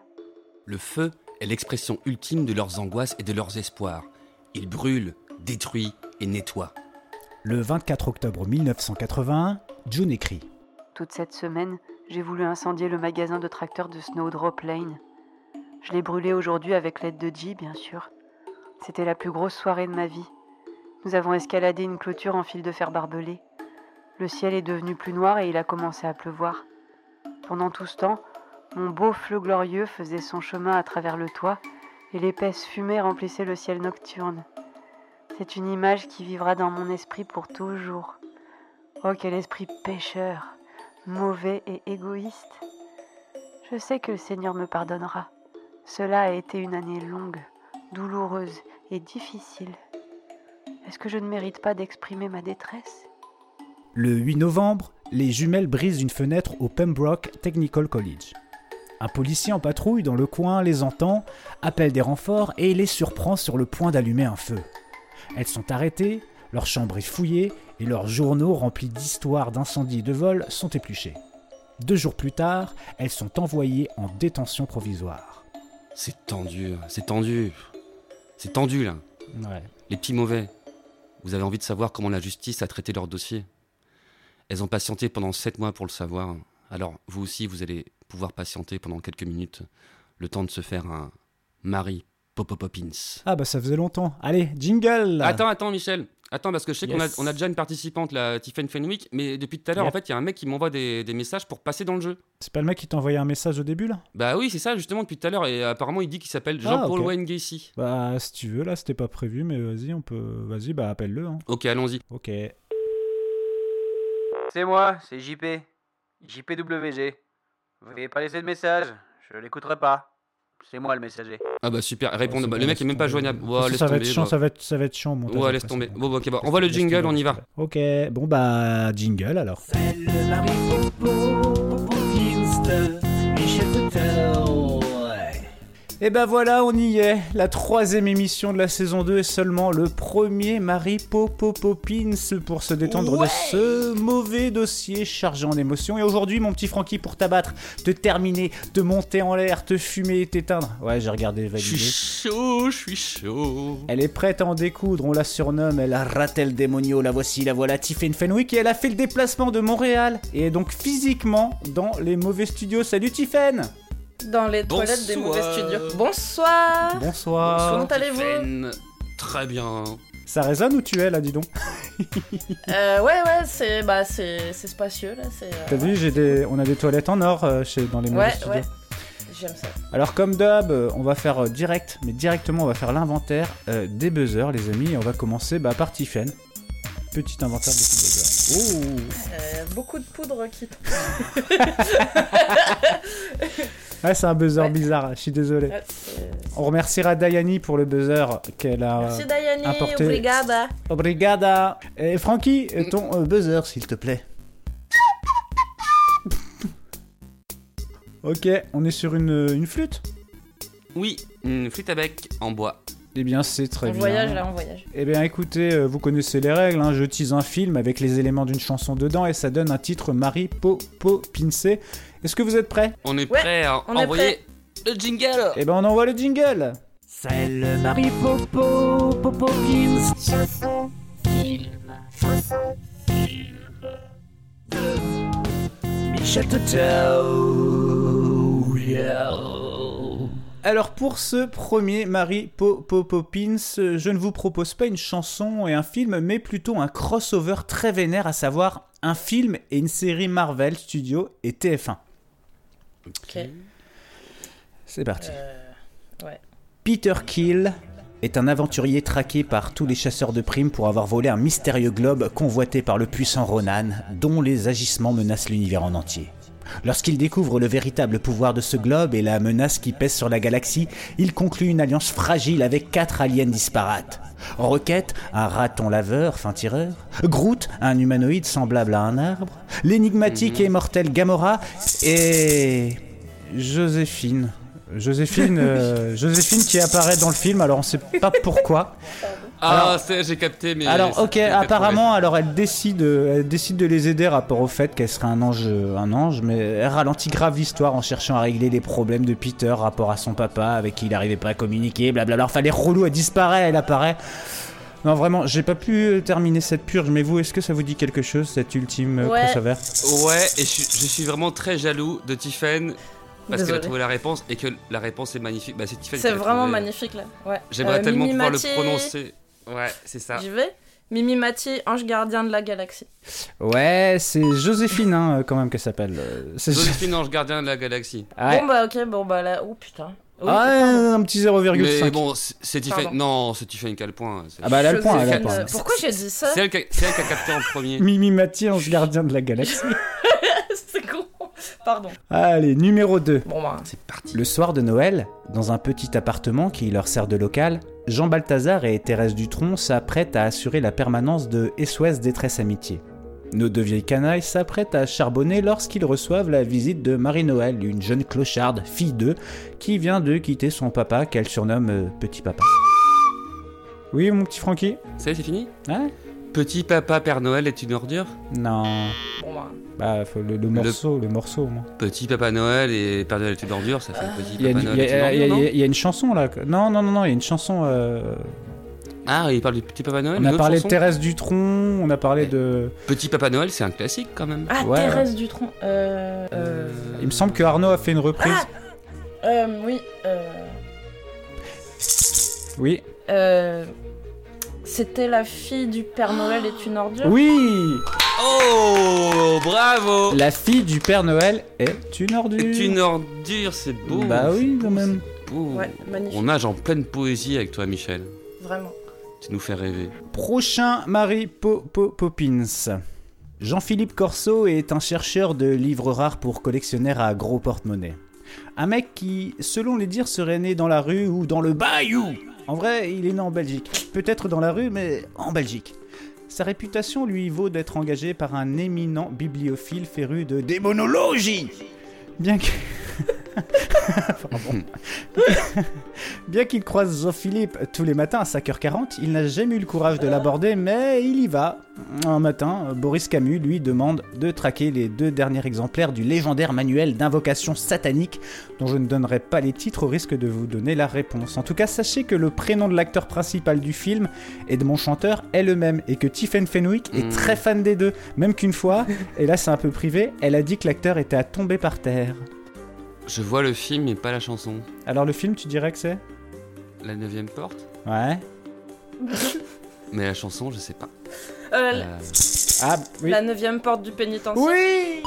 Le feu est l'expression ultime de leurs angoisses et de leurs espoirs. Il brûle, détruit et nettoie.
Le 24 octobre 1981, June écrit
Toute cette semaine, j'ai voulu incendier le magasin de tracteurs de Snowdrop Lane. Je l'ai brûlé aujourd'hui avec l'aide de G, bien sûr. C'était la plus grosse soirée de ma vie. Nous avons escaladé une clôture en fil de fer barbelé. Le ciel est devenu plus noir et il a commencé à pleuvoir. Pendant tout ce temps, mon beau fleu glorieux faisait son chemin à travers le toit et l'épaisse fumée remplissait le ciel nocturne. C'est une image qui vivra dans mon esprit pour toujours. Oh, quel esprit pécheur, mauvais et égoïste. Je sais que le Seigneur me pardonnera. Cela a été une année longue, douloureuse et difficile. Est-ce que je ne mérite pas d'exprimer ma détresse?
Le 8 novembre, les jumelles brisent une fenêtre au Pembroke Technical College. Un policier en patrouille dans le coin les entend, appelle des renforts et les surprend sur le point d'allumer un feu. Elles sont arrêtées, leur chambre est fouillée et leurs journaux remplis d'histoires d'incendies et de vols sont épluchés. Deux jours plus tard, elles sont envoyées en détention provisoire.
C'est tendu, c'est tendu. C'est tendu là.
Ouais.
Les petits mauvais. Vous avez envie de savoir comment la justice a traité leur dossier Elles ont patienté pendant sept mois pour le savoir. Alors vous aussi, vous allez pouvoir patienter pendant quelques minutes, le temps de se faire un Marie Poppins.
Ah bah ça faisait longtemps. Allez, jingle
Attends, attends Michel. Attends, parce que je sais qu'on a, on a déjà une participante, la Tiffany Fenwick, mais depuis tout à l'heure,
Yep.
en fait, il y a un mec qui m'envoie des, des messages pour passer dans le jeu.
C'est pas le mec qui t'a envoyé un message au début là?
Bah oui, c'est ça, justement, depuis tout à l'heure, et apparemment, il dit qu'il s'appelle
Ah,
Jean-Paul
ok.
Wayne Gacy.
Bah si tu veux, là c'était pas prévu, mais vas-y, on peut. Vas-y, bah appelle-le. Hein.
Ok, allons-y.
Ok.
C'est moi, c'est JP. JPWG. Vous n'avez pas laissé de message, je l'écouterai pas. C'est moi le messager.
Ah bah super, répondez.
c'est
bah, le mec est même pas joignable. Ouais,
que
laisse
ça va être
tomber,
chiant,
bah.
ça va être, ça va être chiant. montage,
Ouais, laisse tomber. Bon, bah, ok, bah, on voit le jingle,
tomber,
on y va.
Ok, bon bah jingle alors.
Le
Et ben voilà, on y est. La troisième émission de la saison 2 est seulement le premier Marie Popopopins pour se détendre de ce mauvais dossier chargé en émotions. Et aujourd'hui, mon petit Francky, pour t'abattre, te terminer, te monter en l'air, te fumer et t'éteindre. Ouais, j'ai regardé
Je suis
valider.
chaud, je suis chaud.
Elle est prête à en découdre, on la surnomme, elle a raté le démonio, la voici, la voilà, Tiffany Fenwick, et elle a fait le déplacement de Montréal, et est donc physiquement dans les mauvais studios. Salut Tiffen
Dans les toilettes des mauvais studios. Bonsoir
Bonsoir.
Comment allez-vous.
Très bien.
Ça résonne où tu es là, dis donc
euh, Ouais, ouais, c'est bah, c'est c'est spacieux là. euh,
T'as vu, j'ai des... on a des toilettes en or euh, chez... dans les mauvais
Ouais,
studios.
ouais. J'aime ça.
Alors comme d'hab, on va faire direct, mais directement on va faire l'inventaire euh, des buzzers les amis, et on va commencer bah, par Tiffen. Petit inventaire des petits buzzers. Oh
Euh, beaucoup de poudre qui.
Ouais, c'est un buzzer bizarre, je suis désolé. On remerciera Dayani pour le buzzer qu'elle a
Merci
euh,
Dayani,
apporté.
obrigada.
Obrigada. Et Francky, euh, ton euh, buzzer s'il te plaît. ok, on est sur une, une flûte?
Oui, une flûte à bec en bois.
Eh bien, c'est très
On
bien.
voyage là, on voyage.
Eh bien, écoutez, euh, vous connaissez les règles. hein. Je tease un film avec les éléments d'une chanson dedans et ça donne un titre Marie Popo Pincé. Est-ce que vous êtes prêts?
On est
Ouais,
prêt à
on
envoyer le jingle.
Eh ben, on envoie le jingle.
C'est le Marie Popo. Chanson, film, chanson, film. De Michel Toto. Yeah.
Alors pour ce premier Marie Popopins, je ne vous propose pas une chanson et un film, mais plutôt un crossover très vénère, à savoir un film et une série Marvel Studios et TF1.
Ok.
C'est parti.
Euh, ouais.
Peter Kill est un aventurier traqué par tous les chasseurs de primes pour avoir volé un mystérieux globe convoité par le puissant Ronan, dont les agissements menacent l'univers en entier. Lorsqu'il découvre le véritable pouvoir de ce globe et la menace qui pèse sur la galaxie, il conclut une alliance fragile avec quatre aliens disparates. Requête, un raton laveur, fin tireur, Groot, un humanoïde semblable à un arbre, l'énigmatique et immortelle Gamora et Joséphine. Joséphine, euh, Joséphine qui apparaît dans le film, alors on sait pas pourquoi.
Ah,
Alors-
c'est- j'ai capté, mais.
Alors, ok, apparemment, alors elle décide, euh, elle décide de les aider rapport au fait qu'elle serait un ange, un ange, mais elle ralentit grave l'histoire en cherchant à régler les problèmes de Peter rapport à son papa avec qui il n'arrivait pas à communiquer, blablabla. Enfin, les relous, elle disparaît, elle apparaît. Non, vraiment, j'ai pas pu euh, terminer cette purge, mais vous, est-ce que ça vous dit quelque chose, cette ultime
Ouais.
crossover
Ouais, et je, suis- je suis vraiment très jaloux de Tiffen parce qu'elle a trouvé la réponse et que la réponse est magnifique. Bah, c'est Tiffen qui
C'est vraiment
trouvé.
magnifique là. Ouais.
J'aimerais
Euh,
tellement
Mimi
pouvoir
Mathieu-
le prononcer. Ouais, c'est ça.
J'y vais. Mimi Mathieu, ange gardien de la galaxie.
Ouais, c'est Joséphine, hein, quand même, qu'elle s'appelle. euh, c'est-
Joséphine Ange Gardien de la Galaxie.
Ouais.
Bon bah ok, bon bah là, oh putain. Oui,
Ah, un petit 0,5.
Mais bon, c'est.
Pardon.
Non, c'est Tiffen qui a le point.
Ah bah, elle a le point, elle a le point.
euh, Pourquoi j'ai dit ça
C'est elle, qui a- c'est elle qui a capté en premier.
Mimi Mathieu, ange gardien de la galaxie.
Pardon.
Allez, numéro 2.
Bon bah.
C'est parti.
Le soir de Noël, dans un petit appartement qui leur sert de local, Jean Balthazar et Thérèse Dutronc s'apprêtent à assurer la permanence de SOS Détresse Amitié. Nos deux vieilles canailles s'apprêtent à charbonner lorsqu'ils reçoivent la visite de Marie-Noël, une jeune clocharde, fille d'eux, qui vient de quitter son papa qu'elle surnomme euh, Petit Papa. Oui, mon petit Francky
Ça y est, c'est fini?
Ouais
Petit papa Père Noël est une ordure
Non.
Bon bah.
Bah, faut le, le morceau, le, morceau au moins.
Petit papa Noël et Père Noël est une ordure, ça fait petit
Il y, a
papa
une,
Noël
il y a- une chanson là. Non, non, non, non, il y a une chanson. euh,
Ah, il parle du petit papa Noël
On a parlé de Thérèse Dutronc, on a parlé de.
Petit papa Noël, c'est un classique quand même.
Ah,
Ouais,
Thérèse Dutronc. Euh. euh,
Il me semble que Arnaud a fait une reprise.
euh, oui. Euh.
Oui.
C'était la fille du Père Noël est une ordure
Oui
Oh, bravo
La fille du Père Noël est une ordure.
Est une ordure, c'est beau.
Bah oui, quand même.
c'est beau.
Ouais, magnifique.
On nage en pleine poésie avec toi, Michel.
Vraiment.
Tu nous fais rêver.
Prochain Marie Po- Po- Poppins. Jean-Philippe Corso est un chercheur de livres rares pour collectionneurs à gros porte-monnaie. Un mec qui, selon les dires, serait né dans la rue ou dans le bayou. En vrai, il est né en Belgique. Peut-être dans la rue, mais en Belgique. Sa réputation lui vaut d'être engagé par un éminent bibliophile féru de démonologie. Bien que... Bien qu'il croise Jean-Philippe tous les matins à 5h40, il n'a jamais eu le courage de l'aborder, mais il y va. Un matin, Boris Camus lui demande de traquer les deux derniers exemplaires du légendaire manuel d'invocation satanique, dont je ne donnerai pas les titres au risque de vous donner la réponse. En tout cas, sachez que le prénom de l'acteur principal du film et de mon chanteur est le même, et que Tiffen Fenwick est
Mm.
très fan des deux, même qu'une fois, et là c'est un peu privé, elle a dit que l'acteur était à tomber par terre.
Je vois le film, mais pas la chanson.
Alors le film, tu dirais que c'est?
La neuvième porte?
Ouais.
Mais la chanson, je sais pas.
Euh,
Euh,
Ah, oui.
La neuvième porte du pénitencier.
Oui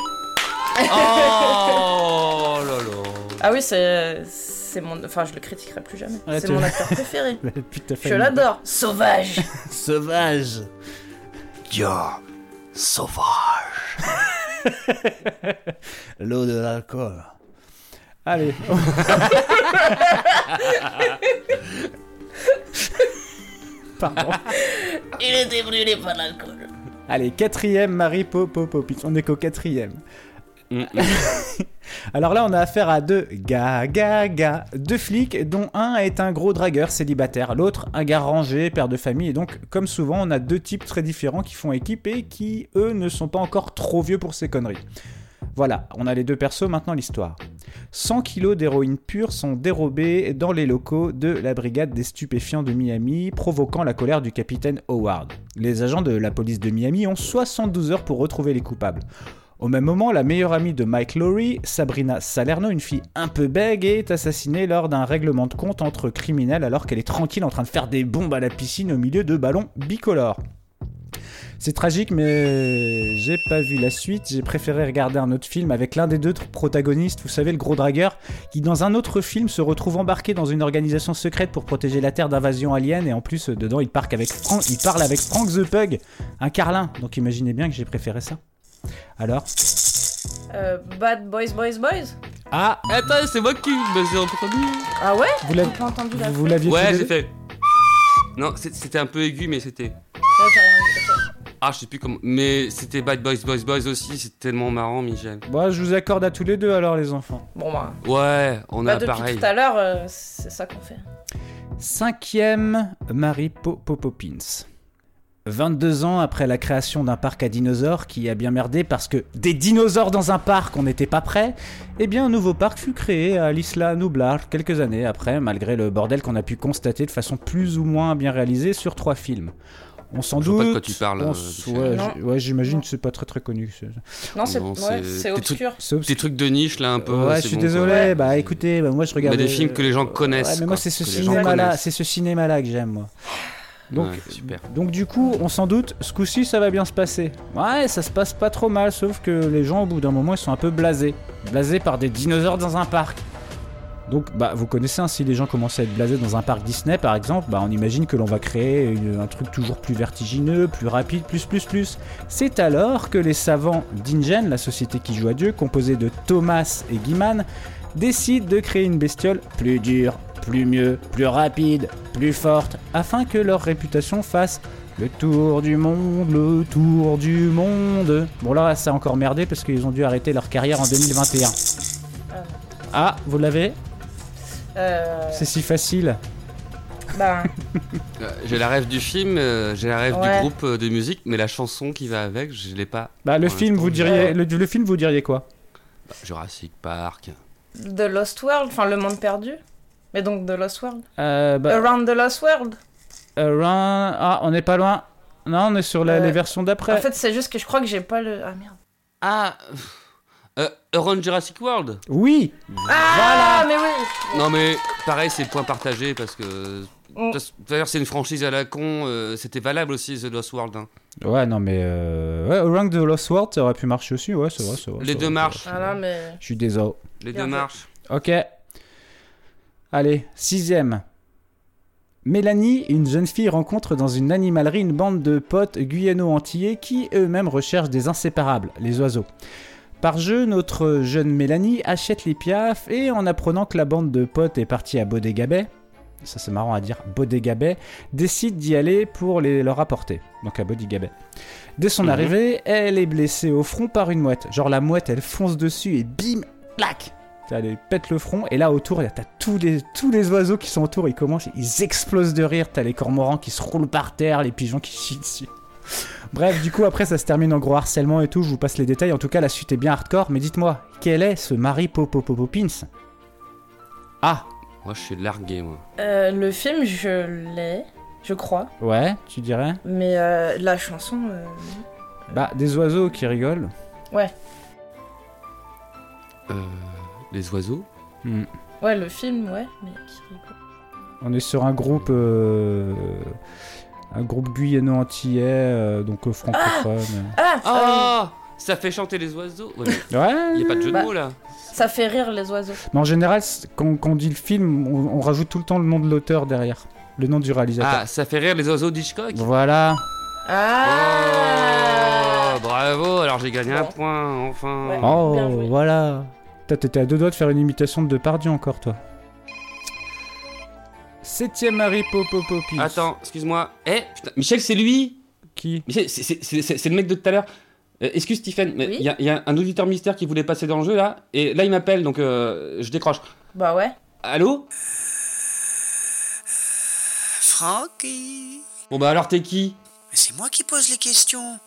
Oh là là
Ah oui, c'est. C'est mon. Enfin, je le critiquerai plus jamais.
Ouais,
c'est
tu-
mon acteur préféré.
Depuis
je l'adore. Sauvage.
Sauvage.
Yo, sauvage.
L'eau de l'alcool. Allez. Pardon.
Il était brûlé par l'alcool.
Allez, quatrième Marie Popo Popis. On est qu'au quatrième. Alors là, on a affaire à deux gars, gars, gars, deux flics, dont un est un gros dragueur célibataire, l'autre un gars rangé, père de famille, et donc, comme souvent, on a deux types très différents qui font équipe et qui, eux, ne sont pas encore trop vieux pour ces conneries. Voilà, on a les deux persos, maintenant l'histoire. 100 kilos d'héroïne pure sont dérobés dans les locaux de la brigade des stupéfiants de Miami, provoquant la colère du capitaine Howard. Les agents de la police de Miami ont 72 heures pour retrouver les coupables. Au même moment, la meilleure amie de Mike Lowry, Sabrina Salerno, une fille un peu bègue, est assassinée lors d'un règlement de compte entre criminels alors qu'elle est tranquille en train de faire des bombes à la piscine au milieu de ballons bicolores. C'est tragique, mais j'ai pas vu la suite. J'ai préféré regarder un autre film avec l'un des deux protagonistes, vous savez, le gros dragueur, qui dans un autre film se retrouve embarqué dans une organisation secrète pour protéger la Terre d'invasion alien. Et en plus, dedans, il, parle avec Frank, il parle avec Frank the Pug, un carlin. Donc imaginez bien que j'ai préféré ça. Alors
Euh, bad Boys, Boys, Boys
Ah
Attends, c'est moi qui me suis entendu.
Ah ouais
Vous l'avez-
J'ai pas entendu la
vous l'aviez
Ouais, j'ai fait. Non, c'était un peu aigu, mais c'était.
Ouais,
Ah, je sais plus comment. Mais c'était Bad Boys, Boys, Boys aussi. C'est tellement marrant, Michel.
Bon, je vous accorde à tous les deux alors, les enfants.
Bon bah.
Ouais, on
Bah,
a
depuis
pareil.
tout à l'heure, euh, c'est ça qu'on fait.
Cinquième, Mary Po- Poppins. 22 ans après la création d'un parc à dinosaures qui a bien merdé parce que des dinosaures dans un parc, on n'était pas prêt, eh bien un nouveau parc fut créé à l'Isla Nublar quelques années après, malgré le bordel qu'on a pu constater de façon plus ou moins bien réalisée sur trois films. On s'en doute.
pas de quoi tu parles,
on
euh,
ouais, j'imagine que c'est pas très très connu.
Non, c'est ouais,
des trucs-
obscur.
Des trucs de niche là un peu.
Ouais, je suis
bon,
désolé.
quoi.
Bah écoutez, bah, moi je regarde.
Mais des films que les gens connaissent,
Ouais, mais moi c'est ce cinéma-là,
connaissent.
c'est ce cinéma-là que j'aime moi. Donc,
Ouais, super.
donc du coup, on s'en doute, ce coup-ci ça va bien se passer. Ouais, ça se passe pas trop mal, sauf que les gens au bout d'un moment ils sont un peu blasés. Blasés par des dinosaures dans un parc. Donc, bah, vous connaissez, hein, si les gens commencent à être blasés dans un parc Disney par exemple, bah, on imagine que l'on va créer une- un truc toujours plus vertigineux, plus rapide, plus, plus, plus. C'est alors que les savants d'Ingen, la société qui joue à Dieu, composée de Thomas et Guiman, décident de créer une bestiole plus dure, plus mieux, plus rapide, plus forte, afin que leur réputation fasse le tour du monde, le tour du monde. Bon là, ça a encore merdé parce qu'ils ont dû arrêter leur carrière en 2021. Ah, vous l'avez?
Euh,
C'est si facile.
bah,
J'ai la rêve du film, euh, j'ai la rêve
Ouais.
du groupe euh, de musique, mais la chanson qui va avec, je l'ai pas.
Bah le film, vous diriez, le, le film, vous diriez quoi?
Bah, Jurassic Park.
The Lost World, enfin Le Monde Perdu. Mais donc The Lost World.
euh, bah,
Around the Lost World.
around- Ah, on n'est pas loin. Non, on est sur la-
Euh,
les versions d'après.
En fait, c'est juste que je crois que j'ai pas le. Ah merde.
Ah euh, Around Jurassic World
Oui
Ah, mais oui
Non mais pareil, c'est point partagé parce que.
Mm.
D'ailleurs, c'est une franchise à la con, euh, c'était valable aussi The Lost World. hein.
Ouais, non, mais euh... ouais, Around the Lost World, ça aurait pu marcher aussi, ouais, c'est vrai, c'est vrai.
Les
c'est
deux
vrai,
marchent.
Ah non, mais.
Je suis désolé.
Les
Bien
deux
fait.
marchent.
Ok. Allez, sixième. Mélanie, une jeune fille, rencontre dans une animalerie une bande de potes guyano-antillais qui eux-mêmes recherchent des inséparables, les oiseaux. Par jeu, notre jeune Mélanie achète les piafs et en apprenant que la bande de potes est partie à Bodegabay, ça c'est marrant à dire, Bodegabay, décide d'y aller pour les leur apporter, donc à Bodegabay. Dès son
Mhm.
arrivée, elle est blessée au front par une mouette. Genre la mouette, elle fonce dessus et bim, clac Elle pète le front et là autour, t'as tous les, tous les oiseaux qui sont autour, ils commencent, ils explosent de rire. T'as les cormorans qui se roulent par terre, les pigeons qui chient dessus. Bref, du coup, après, ça se termine en gros harcèlement et tout. Je vous passe les détails. En tout cas, la suite est bien hardcore. Mais dites-moi, quel est ce Marie Popopopopins? Ah,
Moi, je suis largué, moi.
Euh, le film, je l'ai, je crois.
ouais, tu dirais?
Mais euh, la chanson. euh,
Bah, des oiseaux qui rigolent.
Ouais.
Euh, les oiseaux?
Hmm.
Ouais, le film, ouais. Mais qui rigole.
On est sur un groupe. euh, un groupe guyano-antillais, euh, donc euh, francophone.
Ah,
Ah Ça fait chanter les oiseaux Ouais, Il y a pas de jeu de
Bah.
mots là
Ça fait rire les oiseaux.
Mais en général, quand, quand on dit le film, on, on rajoute tout le temps le nom de l'auteur derrière. Le nom du réalisateur.
Ah, ça fait rire les oiseaux d'Hitchcock
Voilà.
Ah
Oh, bravo, alors j'ai gagné un point, enfin.
Ouais.
Oh, voilà. T'étais à deux doigts de faire une imitation de Depardieu encore, toi. Septième Harry Popopopis.
Attends, excuse-moi. Eh, putain, Michel, c'est lui
Qui
Michel, c'est- c'est c'est- c'est le mec de tout à l'heure. Euh, excuse Stephen, mais il
Oui
y, a- il y a un auditeur mystère qui voulait passer dans le jeu là, et là il m'appelle donc euh, je décroche.
Bah ouais.
Allô
Francky
Bon bah alors t'es qui
Mais c'est moi qui pose les questions.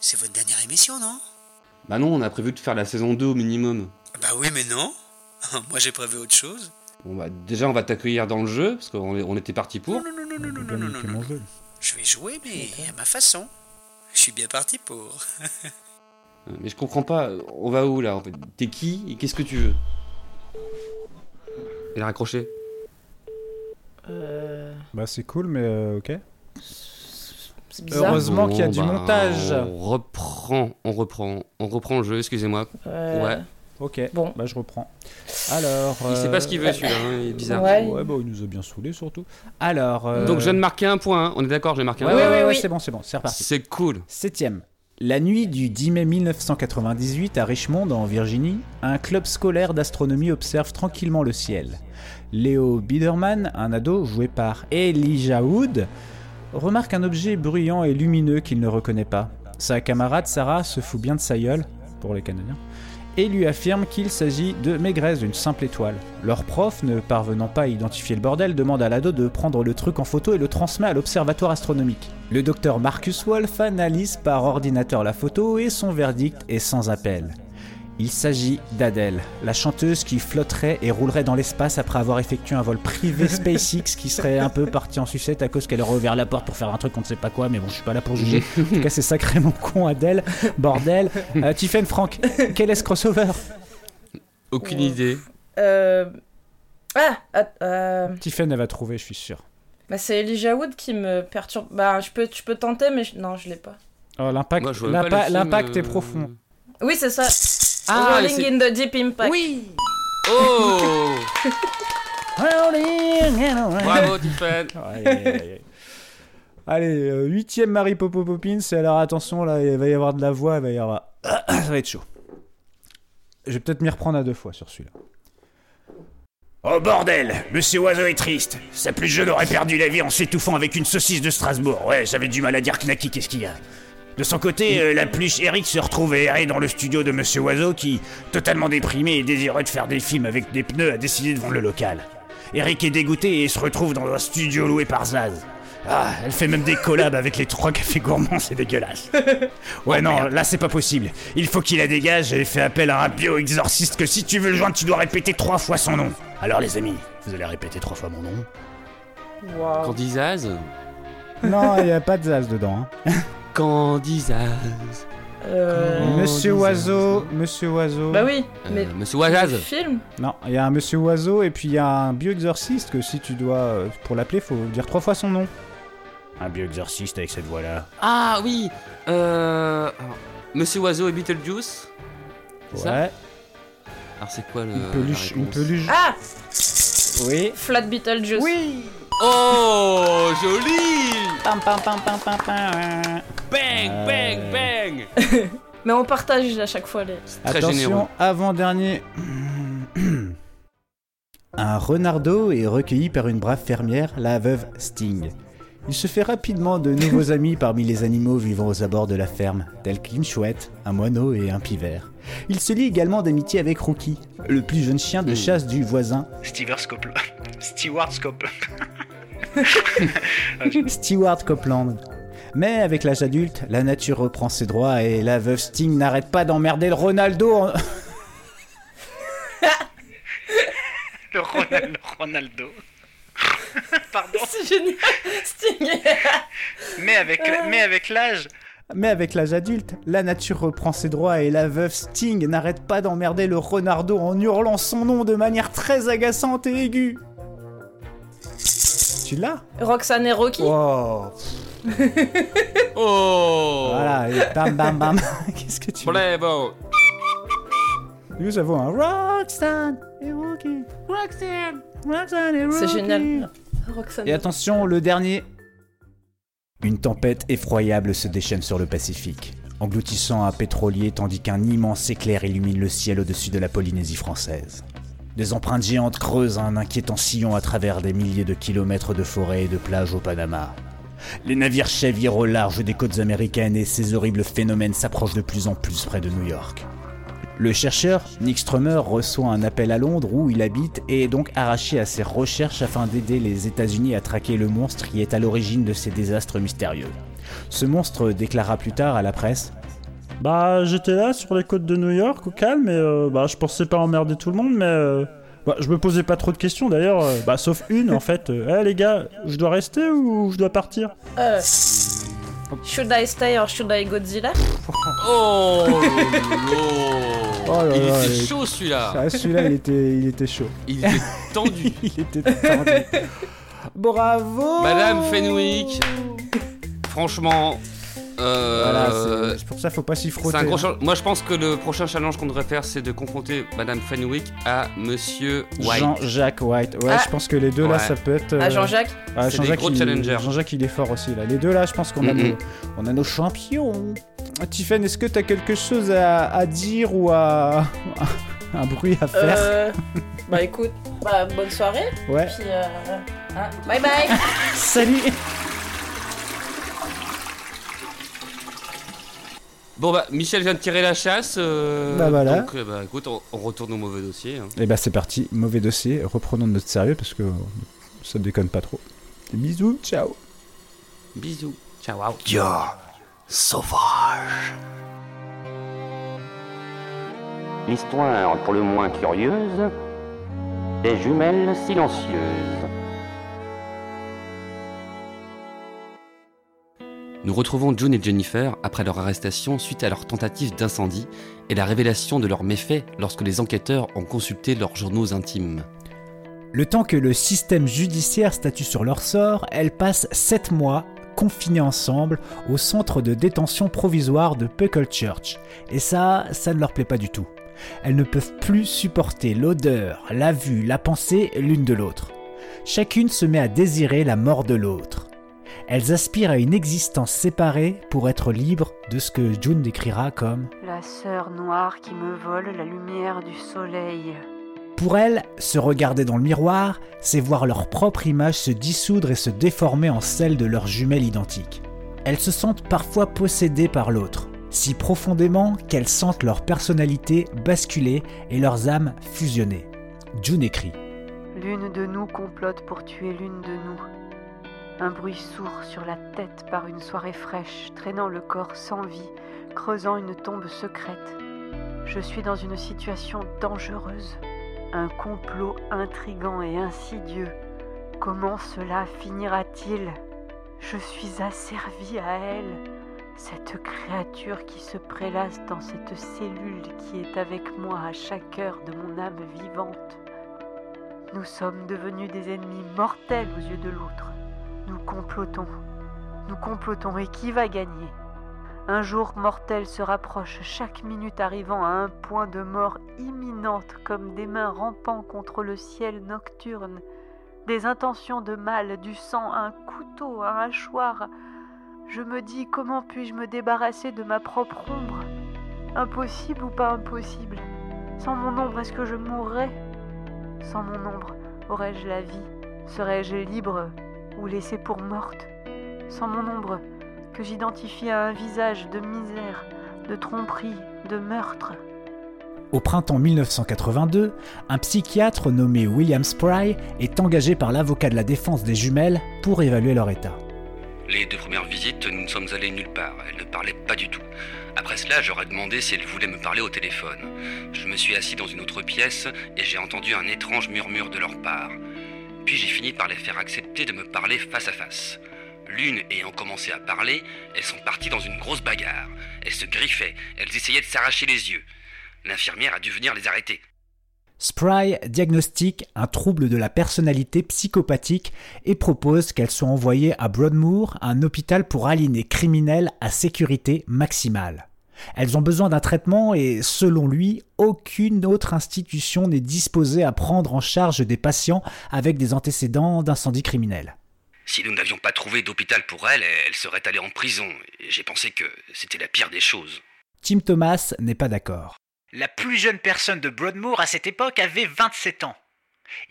C'est votre dernière émission, non?
Bah non, on a prévu de faire la saison 2 au minimum.
Bah oui, mais non. Moi j'ai prévu autre chose
on va, bah, déjà, on va t'accueillir dans le jeu, parce qu'on était parti pour.
Non, non, non, non, non, non, non. Je vais jouer, mais à ma façon. Je suis bien parti pour.
Euh, mais je comprends pas, on va où là T'es qui et qu'est-ce que tu veux? Il a raccroché.
Euh...
Bah c'est cool, mais euh, ok. Heureusement qu'il y a du
bah,
montage.
On reprend, on reprend, on reprend le jeu, excusez-moi. Ouais.
Ok,
Bon.
bah je reprends. Alors...
Il sait pas
euh,
ce qu'il veut celui-là, hein, il est bizarre.
Ouais.
Ouais, bah il nous a bien saoulés surtout. Alors... euh,
Donc je viens de marquer un point, hein. on est d'accord, j'ai marqué un
Ouais,
point.
ouais, ouais,
oui,
ouais,
oui.
c'est bon, c'est bon, c'est reparti.
C'est cool.
Septième. La nuit du 10 mai 1998 à Richmond, en Virginie, un club scolaire d'astronomie observe tranquillement le ciel. Léo Biederman, un ado joué par Elijah Wood, remarque un objet bruyant et lumineux qu'il ne reconnaît pas. Sa camarade Sarah se fout bien de sa gueule, pour les Canadiens, et lui affirment qu'il s'agit de Mégresse, d'une simple étoile. Leur prof, ne parvenant pas à identifier le bordel, demande à l'ado de prendre le truc en photo et le transmet à l'observatoire astronomique. Le docteur Marcus Wolf analyse par ordinateur la photo et son verdict est sans appel. Il s'agit d'Adèle, la chanteuse qui flotterait et roulerait dans l'espace après avoir effectué un vol privé SpaceX qui serait un peu parti en sucette à cause qu'elle aurait ouvert la porte pour faire un truc on ne sait pas quoi, mais bon, je suis pas là pour juger. En tout cas, c'est sacrément con, Adèle. Bordel. Euh, Tiffen, Franck, quel est ce crossover?
Aucune idée.
Euh... Ah, ah, euh...
Tiffen, elle va trouver, je suis sûr.
Bah, c'est Elijah Wood qui me perturbe. Bah, je peux, peux tenter, mais je- non, je l'ai pas.
Oh, l'impact, l'impact est
euh,
profond.
Oui, c'est ça.
Ah,
Rolling in the Deep Impact.
Oui Oh Bravo, Tiffen
Aïe, aïe, aïe, aïe. Allez, euh, huitième Mary Popo Poppins, alors attention, là, il va y avoir de la voix, il va y avoir... Ça va être chaud. Je vais peut-être m'y reprendre à deux fois sur celui-là.
Oh bordel, Monsieur Oiseau est triste. Sa plus jeune aurait perdu la vie en s'étouffant avec une saucisse de Strasbourg. Ouais, j'avais du mal à dire Knacky, qu'est-ce qu'il y a? De son côté, euh, la pluche Eric se retrouve erré dans le studio de Monsieur Oiseau qui, totalement déprimé et désireux de faire des films avec des pneus, a décidé de vendre le local. Eric est dégoûté et se retrouve dans un studio loué par Zaz. Ah, elle fait même des collabs avec les trois cafés gourmands, c'est dégueulasse. Ouais, non, là c'est pas possible. Il faut qu'il la dégage et fait appel à un bio-exorciste que si tu veux le joindre, tu dois répéter trois fois son nom. Alors les amis, vous allez répéter trois fois mon nom.
Candy Zaz
Non, il n'y a pas de Zaz dedans. hein.
Candy Zaz.
Euh...
Monsieur Oiseau, Monsieur Oiseau.
Bah oui, mais.
Euh, Monsieur.
Le film
Non, il y a un Monsieur Oiseau et puis il y a un bio-exorciste que si tu dois, euh, pour l'appeler, faut dire trois fois son nom.
Un bio-exorciste avec cette voix-là.
Ah oui euh... alors, Monsieur Oiseau et Beetlejuice ça
Ouais.
Alors c'est quoi le...
Une peluche,
la
une
réponse
peluche.
Ah
Oui.
Flat Beetlejuice.
Oui
Oh Joli
Pam pam pam pam pam pam.
Bang bang bang
Mais on partage à chaque fois les.
Très
Attention, avant-dernier. Un renardeau est recueilli par une brave fermière, la veuve Sting. Il se fait rapidement de nouveaux amis parmi les animaux vivant aux abords de la ferme, tels qu'une chouette, un moineau et un pivert. Il se lie également d'amitié avec Rookie, le plus jeune chien de chasse du voisin,
Stewart Copeland. Stewart Copeland.
Stewart Copeland. Mais avec l'âge adulte, la nature reprend ses droits et la veuve Sting n'arrête pas d'emmerder le Ronaldo en...
Le Ronald- le Ronaldo. Pardon.
C'est génial. Sting.
Mais avec, mais avec l'âge.
Mais avec l'âge adulte, la nature reprend ses droits et la veuve Sting n'arrête pas d'emmerder le renardeau en hurlant son nom de manière très agaçante et aiguë. Tu l'as?
Roxane et Rocky.
Oh
Oh
Voilà, et bam bam bam. Qu'est-ce que tu veux?
Bravo
Nous avons un Roxanne et Rocky. Roxanne Roxanne et Rocky.
C'est génial. Roxane.
Et attention, le dernier. Une tempête effroyable se déchaîne sur le Pacifique, engloutissant un pétrolier tandis qu'un immense éclair illumine le ciel au-dessus de la Polynésie française. Des empreintes géantes creusent un inquiétant sillon à travers des milliers de kilomètres de forêts et de plages au Panama. Les navires chavirent au large des côtes américaines et ces horribles phénomènes s'approchent de plus en plus près de New York. Le chercheur, Nick Strummer, reçoit un appel à Londres où il habite et est donc arraché à ses recherches afin d'aider les États-Unis à traquer le monstre qui est à l'origine de ces désastres mystérieux. Ce monstre déclara plus tard à la presse
Bah, j'étais là sur les côtes de New York au calme et euh, bah, je pensais pas emmerder tout le monde, mais euh, bah, je me posais pas trop de questions d'ailleurs, euh, bah, sauf une en fait. Eh les gars, je dois rester ou je dois partir?
Euh, should I stay or should I Godzilla
Oh lolo.
Oh là
Il
là,
était
il-
chaud celui-là
Ah, celui-là, il était, il était chaud.
Il était tendu
il était tendu. Bravo
Madame Fenwick Franchement... Euh,
Voilà, c'est- pour ça faut pas s'y frotter.
un gros
hein.
Moi je pense que le prochain challenge qu'on devrait faire c'est de confronter Madame Fenwick à Monsieur White.
Jean-Jacques White. Ouais,
Ah.
je pense que les deux là, ça peut être.
Ah, Jean-Jacques
Ah,
C'est des
Jean-Jacques,
gros
il...
challengers.
Jean-Jacques, il est fort aussi là. Les deux là, je pense qu'on a, nos... on a nos champions. Tiffen, est-ce que t'as quelque chose à, à dire ou à un bruit à faire
Euh, bah écoute, bah bonne soirée.
Ouais.
Puis euh, hein, bye bye.
Salut
Bon bah Michel vient de tirer la chasse. euh,
Bah voilà.
Donc euh, bah écoute, on, on retourne au mauvais dossier. hein.
Et bah c'est parti, mauvais dossier, reprenons notre sérieux parce que ça déconne pas trop. Des bisous, ciao.
Bisous. Ciao. wow.
Sauvage.
L'histoire pour le moins curieuse des jumelles silencieuses.
Nous retrouvons June et Jennifer après leur arrestation suite à leur tentative d'incendie et la révélation de leurs méfaits lorsque les enquêteurs ont consulté leurs journaux intimes.
Le temps que le système judiciaire statue sur leur sort, elles passent 7 mois confinées ensemble au centre de détention provisoire de Puckle Church. Et ça, ça ne leur plaît pas du tout. Elles ne peuvent plus supporter l'odeur, la vue, la pensée l'une de l'autre. Chacune se met à désirer la mort de l'autre. Elles aspirent à une existence séparée pour être libres de ce que June décrira comme
La sœur noire qui me vole la lumière du soleil.
Pour elles, se regarder dans le miroir, c'est voir leur propre image se dissoudre et se déformer en celle de leur jumelle identique. Elles se sentent parfois possédées par l'autre, si profondément qu'elles sentent leur personnalité basculer et leurs âmes fusionner. June écrit
L'une de nous complote pour tuer l'une de nous. Un bruit sourd sur la tête par une soirée fraîche, traînant le corps sans vie, creusant une tombe secrète. Je suis dans une situation dangereuse. Un complot intrigant et insidieux. Comment cela finira-t-il? Je suis asservie à elle, cette créature qui se prélasse dans cette cellule qui est avec moi à chaque heure de mon âme vivante. Nous sommes devenus des ennemis mortels aux yeux de l'autre. Nous complotons. Nous complotons. Et qui va gagner? Un jour mortel se rapproche, chaque minute arrivant à un point de mort imminente comme des mains rampant contre le ciel nocturne. Des intentions de mal, du sang, un couteau, un hachoir. Je me dis comment puis-je me débarrasser de ma propre ombre? Impossible ou pas impossible? Sans mon ombre, est-ce que je mourrais? Sans mon ombre, aurais-je la vie? Serais-je libre? Ou laissée pour morte Sans mon ombre, que j'identifie à un visage de misère, de tromperie, de meurtre.
Au printemps 1982, un psychiatre nommé William Spry est engagé par l'avocat de la défense des jumelles pour évaluer leur état.
Les deux premières visites, nous ne sommes allés nulle part. Elle ne parlait pas du tout. Après cela, j'aurais demandé si elle voulait me parler au téléphone. Je me suis assis dans une autre pièce et j'ai entendu un étrange murmure de leur part. Puis j'ai fini par les faire accepter de me parler face à face. L'une ayant commencé à parler, elles sont parties dans une grosse bagarre. Elles se griffaient, elles essayaient de s'arracher les yeux. L'infirmière a dû venir les arrêter.
Spry diagnostique un trouble de la personnalité psychopathique et propose qu'elles soient envoyées à Broadmoor, un hôpital pour aliénés criminels à sécurité maximale. Elles ont besoin d'un traitement et, selon lui, aucune autre institution n'est disposée à prendre en charge des patients avec des antécédents d'incendie criminel.
Si nous n'avions pas trouvé d'hôpital pour elle, elle serait allée en prison. Et j'ai pensé que c'était la pire des choses.
Tim Thomas n'est pas d'accord.
La plus jeune personne de Broadmoor à cette époque avait 27 ans.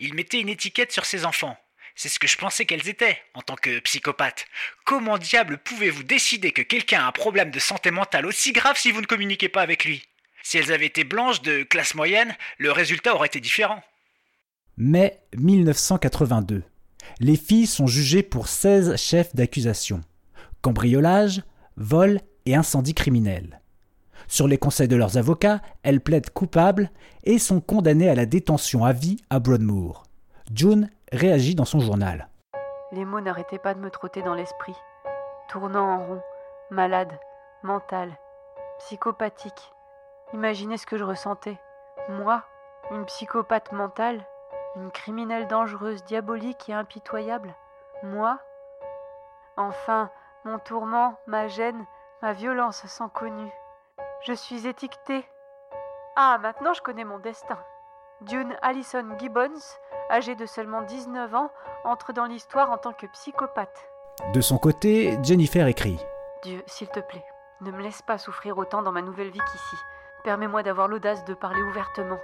Il mettait une étiquette sur ses enfants. C'est ce que je pensais qu'elles étaient, en tant que psychopathe. Comment diable pouvez-vous décider que quelqu'un a un problème de santé mentale aussi grave si vous ne communiquez pas avec lui? Si elles avaient été blanches de classe moyenne, le résultat aurait été différent.
Mai 1982. Les filles sont jugées pour 16 chefs d'accusation. Cambriolage, vol et incendie criminel. Sur les conseils de leurs avocats, elles plaident coupables et sont condamnées à la détention à vie à Broadmoor. June réagit dans son journal.
Les mots n'arrêtaient pas de me trotter dans l'esprit, tournant en rond, malade, mental, psychopathique. Imaginez ce que je ressentais. Moi, une psychopathe mentale, une criminelle dangereuse, diabolique et impitoyable. Moi Enfin, mon tourment, ma gêne, ma violence sans connue. Je suis étiquetée. Ah, maintenant je connais mon destin. June Allison Gibbons, âgée de seulement 19 ans, entre dans l'histoire en tant que psychopathe.
De son côté, Jennifer écrit
Dieu, s'il te plaît, ne me laisse pas souffrir autant dans ma nouvelle vie qu'ici. Permets-moi d'avoir l'audace de parler ouvertement.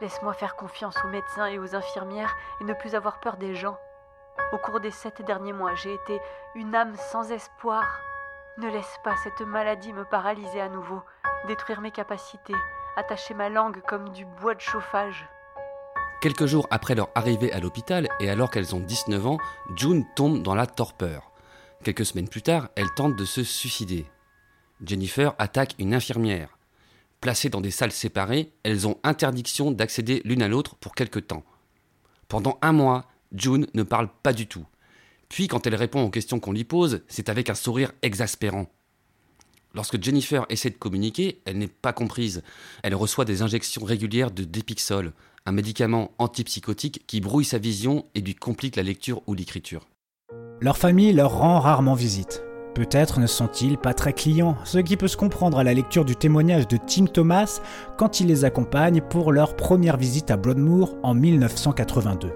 Laisse-moi faire confiance aux médecins et aux infirmières et ne plus avoir peur des gens. Au cours des sept derniers mois, j'ai été une âme sans espoir.
Ne laisse pas cette maladie me paralyser à nouveau, détruire mes capacités, attacher ma langue comme du bois de chauffage.
Quelques jours après leur arrivée à l'hôpital et alors qu'elles ont 19 ans, June tombe dans la torpeur. Quelques semaines plus tard, elle tente de se suicider. Jennifer attaque une infirmière. Placées dans des salles séparées, elles ont interdiction d'accéder l'une à l'autre pour quelque temps. Pendant un mois, June ne parle pas du tout. Puis, quand elle répond aux questions qu'on lui pose, c'est avec un sourire exaspérant. Lorsque Jennifer essaie de communiquer, elle n'est pas comprise. Elle reçoit des injections régulières de Dépixol, un médicament antipsychotique qui brouille sa vision et lui complique la lecture ou l'écriture.
Leur famille leur rend rarement visite. Peut-être ne sont-ils pas très clients, ce qui peut se comprendre à la lecture du témoignage de Tim Thomas quand il les accompagne pour leur première visite à Broadmoor en 1982.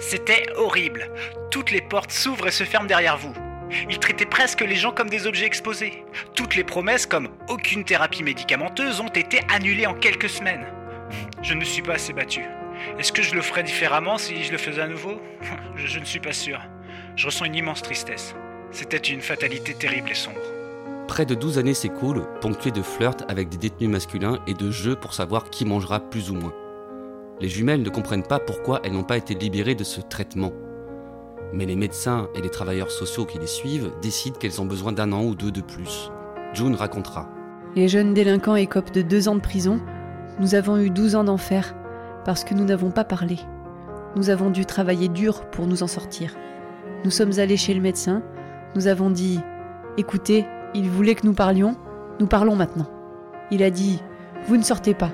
C'était horrible. Toutes les portes s'ouvrent et se ferment derrière vous. Ils traitaient presque les gens comme des objets exposés. Toutes les promesses comme aucune thérapie médicamenteuse ont été annulées en quelques semaines. Je ne me suis pas assez battu. Est-ce que je le ferais différemment si je le faisais à nouveau? Je, je ne suis pas sûr. Je ressens une immense tristesse. C'était une fatalité terrible et sombre.
Près de 12 années s'écoulent, ponctuées de flirts avec des détenus masculins et de jeux pour savoir qui mangera plus ou moins. Les jumelles ne comprennent pas pourquoi elles n'ont pas été libérées de ce traitement. Mais les médecins et les travailleurs sociaux qui les suivent décident qu'elles ont besoin d'un an ou deux de plus. June racontera.
Les jeunes délinquants écopent de deux ans de prison. Nous avons eu 12 ans d'enfer parce que nous n'avons pas parlé. Nous avons dû travailler dur pour nous en sortir. Nous sommes allés chez le médecin. Nous avons dit Écoutez, il voulait que nous parlions. Nous parlons maintenant. Il a dit Vous ne sortez pas.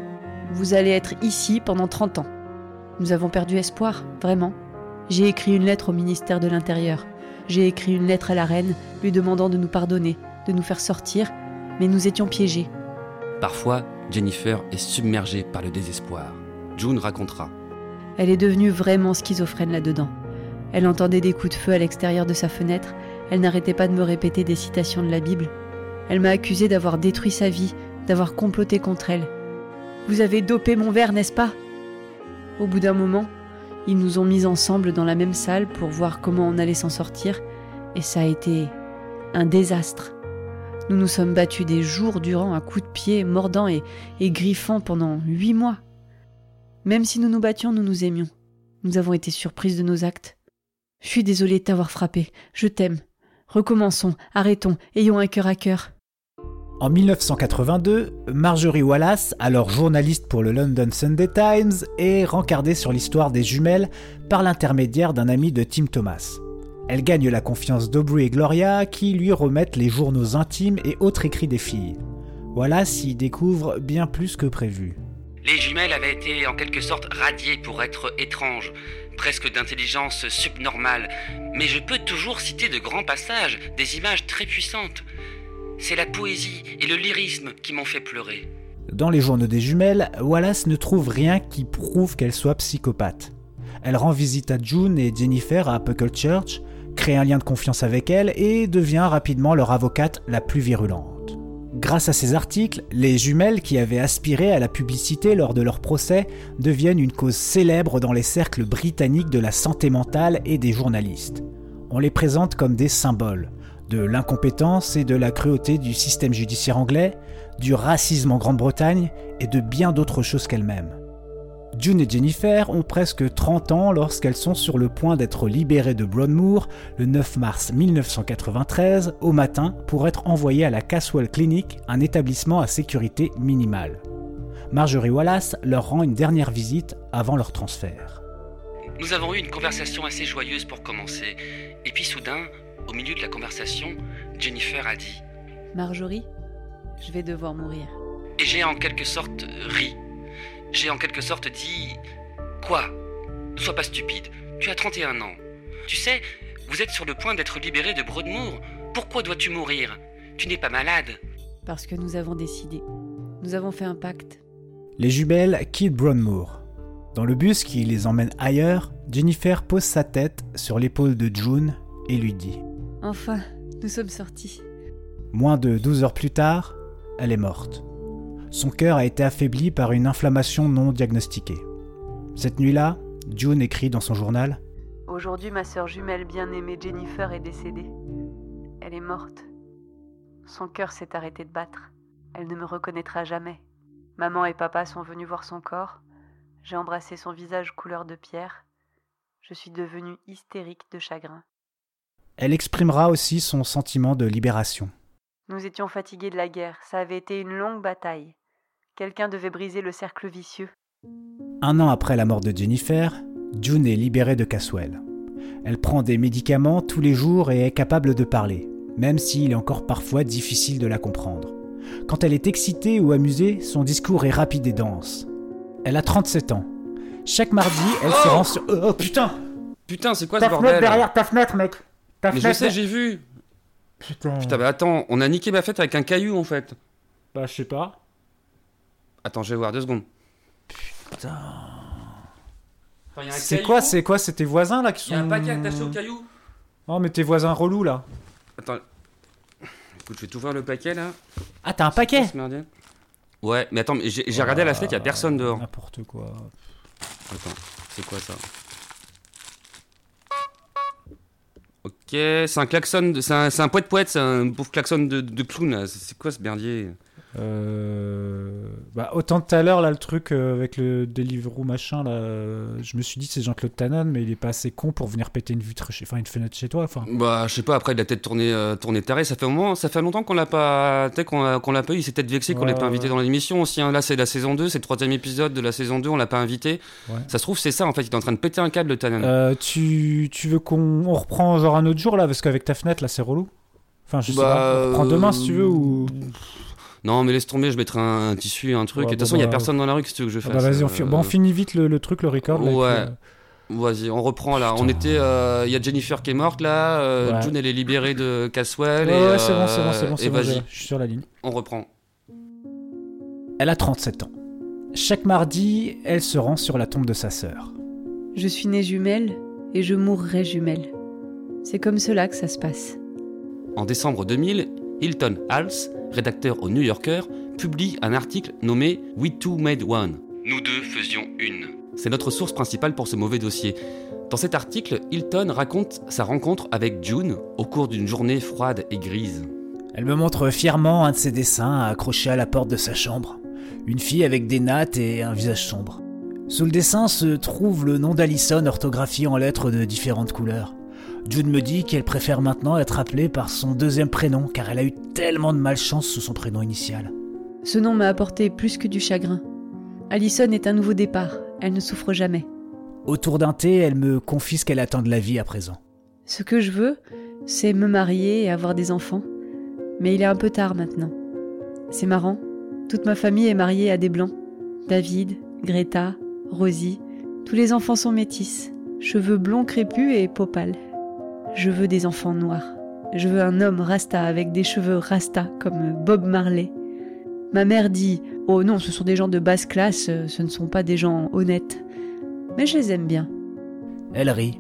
Vous allez être ici pendant 30 ans. Nous avons perdu espoir, vraiment. J'ai écrit une lettre au ministère de l'Intérieur. J'ai écrit une lettre à la reine lui demandant de nous pardonner, de nous faire sortir, mais nous étions piégés.
Parfois, Jennifer est submergée par le désespoir. June racontera.
Elle est devenue vraiment schizophrène là-dedans. Elle entendait des coups de feu à l'extérieur de sa fenêtre, elle n'arrêtait pas de me répéter des citations de la Bible. Elle m'a accusé d'avoir détruit sa vie, d'avoir comploté contre elle. Vous avez dopé mon verre, n'est-ce pas? Au bout d'un moment, ils nous ont mis ensemble dans la même salle pour voir comment on allait s'en sortir, et ça a été un désastre. Nous nous sommes battus des jours durant à coups de pied, mordant et, et griffant pendant huit mois. Même si nous nous battions, nous nous aimions. Nous avons été surprises de nos actes. Je suis désolée de t'avoir frappé. Je t'aime. Recommençons, arrêtons, ayons un cœur à cœur.
En 1982, Marjorie Wallace, alors journaliste pour le London Sunday Times, est rencardée sur l'histoire des jumelles par l'intermédiaire d'un ami de Tim Thomas. Elle gagne la confiance d'Aubrey et Gloria qui lui remettent les journaux intimes et autres écrits des filles. Wallace y découvre bien plus que prévu.
Les jumelles avaient été en quelque sorte radiées pour être étranges, presque d'intelligence subnormale, mais je peux toujours citer de grands passages, des images très puissantes. C'est la poésie et le lyrisme qui m'ont fait pleurer.
Dans les journaux des jumelles, Wallace ne trouve rien qui prouve qu'elle soit psychopathe. Elle rend visite à June et Jennifer à Puckle Church, crée un lien de confiance avec elles et devient rapidement leur avocate la plus virulente. Grâce à ces articles, les jumelles qui avaient aspiré à la publicité lors de leur procès deviennent une cause célèbre dans les cercles britanniques de la santé mentale et des journalistes. On les présente comme des symboles de l'incompétence et de la cruauté du système judiciaire anglais, du racisme en Grande-Bretagne et de bien d'autres choses qu'elles-mêmes. June et Jennifer ont presque 30 ans lorsqu'elles sont sur le point d'être libérées de Broadmoor le 9 mars 1993 au matin pour être envoyées à la Caswell Clinic, un établissement à sécurité minimale. Marjorie Wallace leur rend une dernière visite avant leur transfert.
Nous avons eu une conversation assez joyeuse pour commencer, et puis soudain, au milieu de la conversation, Jennifer a dit
Marjorie, je vais devoir mourir.
Et j'ai en quelque sorte ri. J'ai en quelque sorte dit Quoi? Ne sois pas stupide, tu as 31 ans. Tu sais, vous êtes sur le point d'être libéré de Broadmoor. Pourquoi dois-tu mourir? Tu n'es pas malade.
Parce que nous avons décidé. Nous avons fait un pacte.
Les jumelles quittent Broadmoor. Dans le bus qui les emmène ailleurs, Jennifer pose sa tête sur l'épaule de June et lui dit
Enfin, nous sommes sortis.
Moins de 12 heures plus tard, elle est morte. Son cœur a été affaibli par une inflammation non diagnostiquée. Cette nuit-là, June écrit dans son journal
Aujourd'hui, ma sœur jumelle bien-aimée Jennifer est décédée. Elle est morte. Son cœur s'est arrêté de battre. Elle ne me reconnaîtra jamais. Maman et papa sont venus voir son corps. J'ai embrassé son visage couleur de pierre. Je suis devenue hystérique de chagrin.
Elle exprimera aussi son sentiment de libération.
Nous étions fatigués de la guerre. Ça avait été une longue bataille. Quelqu'un devait briser le cercle vicieux.
Un an après la mort de Jennifer, June est libérée de Caswell. Elle prend des médicaments tous les jours et est capable de parler, même s'il est encore parfois difficile de la comprendre. Quand elle est excitée ou amusée, son discours est rapide et dense. Elle a 37 ans. Chaque mardi, elle se rend sur... Oh, oh, putain
Putain, c'est quoi
Ta
ce bordel?
fenêtre derrière ta fenêtre, mec Ta
Mais je
fenêtre,
sais,
mec.
j'ai vu.
Putain.
Putain, mais attends, on a niqué ma fête avec un caillou en fait.
Bah, je sais pas.
Attends, je vais voir deux secondes.
Putain. C'est quoi, c'est quoi, c'est tes voisins là qui
Y
sont...
a un paquet attaché au caillou.
Oh, mais tes voisins relous là.
Attends. Écoute, je vais t'ouvrir le paquet là.
Ah, t'as un paquet.
Ouais, mais attends, mais j'ai regardé à la fenêtre, y a personne dehors.
N'importe quoi.
Attends, c'est quoi ça Ok, c'est un klaxon, de- c'est un, un poète poète, c'est un pauvre klaxon de, de clown là. C'est c'est quoi ce merdier
Euh... Bah, autant tout à l'heure, là, le truc euh, avec le Deliveroo machin, là, euh, je me suis dit c'est Jean-Claude Tanan, mais il est pas assez con pour venir péter une vitre chez... enfin, une fenêtre chez toi, enfin.
Bah, je sais pas, après il a peut-être tourné, euh, tourné taré, ça fait un moment, ça fait longtemps qu'on l'a pas, qu'on l'a pas eu, il s'est peut-être vexé qu'on
Ouais,
l'ait pas invité
ouais.
dans l'émission aussi. hein. Là, c'est la saison 2, c'est le troisième épisode de la saison 2, on l'a pas invité.
Ouais.
Ça se trouve, c'est ça en fait, il est en train de péter un câble, le Tanan.
Euh, tu... tu veux qu'on on reprend genre un autre jour là, parce qu'avec ta fenêtre là, c'est relou Enfin, je sais
Bah,
pas, on reprend demain si tu veux ou?
Non, mais laisse tomber, je mettrai un, un tissu, un truc.
Ouais,
et de toute
bon,
façon, il y a
bah,
personne dans la rue, qu'est-ce que tu veux que je
Ah
fasse
bah vas-y, on, fi-
euh,
bon, on finit vite le, le truc, le record. là,
Ouais.
puis,
Vas-y, on reprend là. On était. euh, Il y a Jennifer qui est morte là. euh,
Ouais.
June, elle est libérée de Caswell.
Ouais,
et,
ouais, c'est bon, c'est bon,
euh,
c'est bon, c'est
Et
bon,
vas-y,
je suis sur la ligne.
on reprend.
Elle a 37 ans. Chaque mardi, elle se rend sur la tombe de sa sœur.
Je suis née jumelle et je mourrai jumelle. C'est comme cela que ça se passe.
En décembre 2000, Hilton Hals, rédacteur au New Yorker, publie un article nommé We Two Made One. Nous deux faisions une. C'est notre source principale pour ce mauvais dossier. Dans cet article, Hilton raconte sa rencontre avec June au cours d'une journée froide et grise.
Elle me montre fièrement un de ses dessins accroché à la porte de sa chambre. Une fille avec des nattes et un visage sombre. Sous le dessin se trouve le nom d'Alison orthographié en lettres de différentes couleurs. June me dit qu'elle préfère maintenant être appelée par son deuxième prénom car elle a eu tellement de malchance sous son prénom initial.
Ce nom m'a apporté plus que du chagrin. Alison est un nouveau départ. Elle ne souffre jamais.
Autour d'un thé, elle me confie ce qu'elle attend de la vie à présent.
Ce que je veux, c'est me marier et avoir des enfants. Mais il est un peu tard maintenant. C'est marrant. Toute ma famille est mariée à des blancs. David, Greta, Rosie. Tous les enfants sont métis. Cheveux blonds crépus et peau pâle. Je veux des enfants noirs. Je veux un homme rasta avec des cheveux rasta comme Bob Marley. Ma mère dit Oh non, ce sont des gens de basse classe, ce ne sont pas des gens honnêtes. Mais je les aime bien.
Elle rit,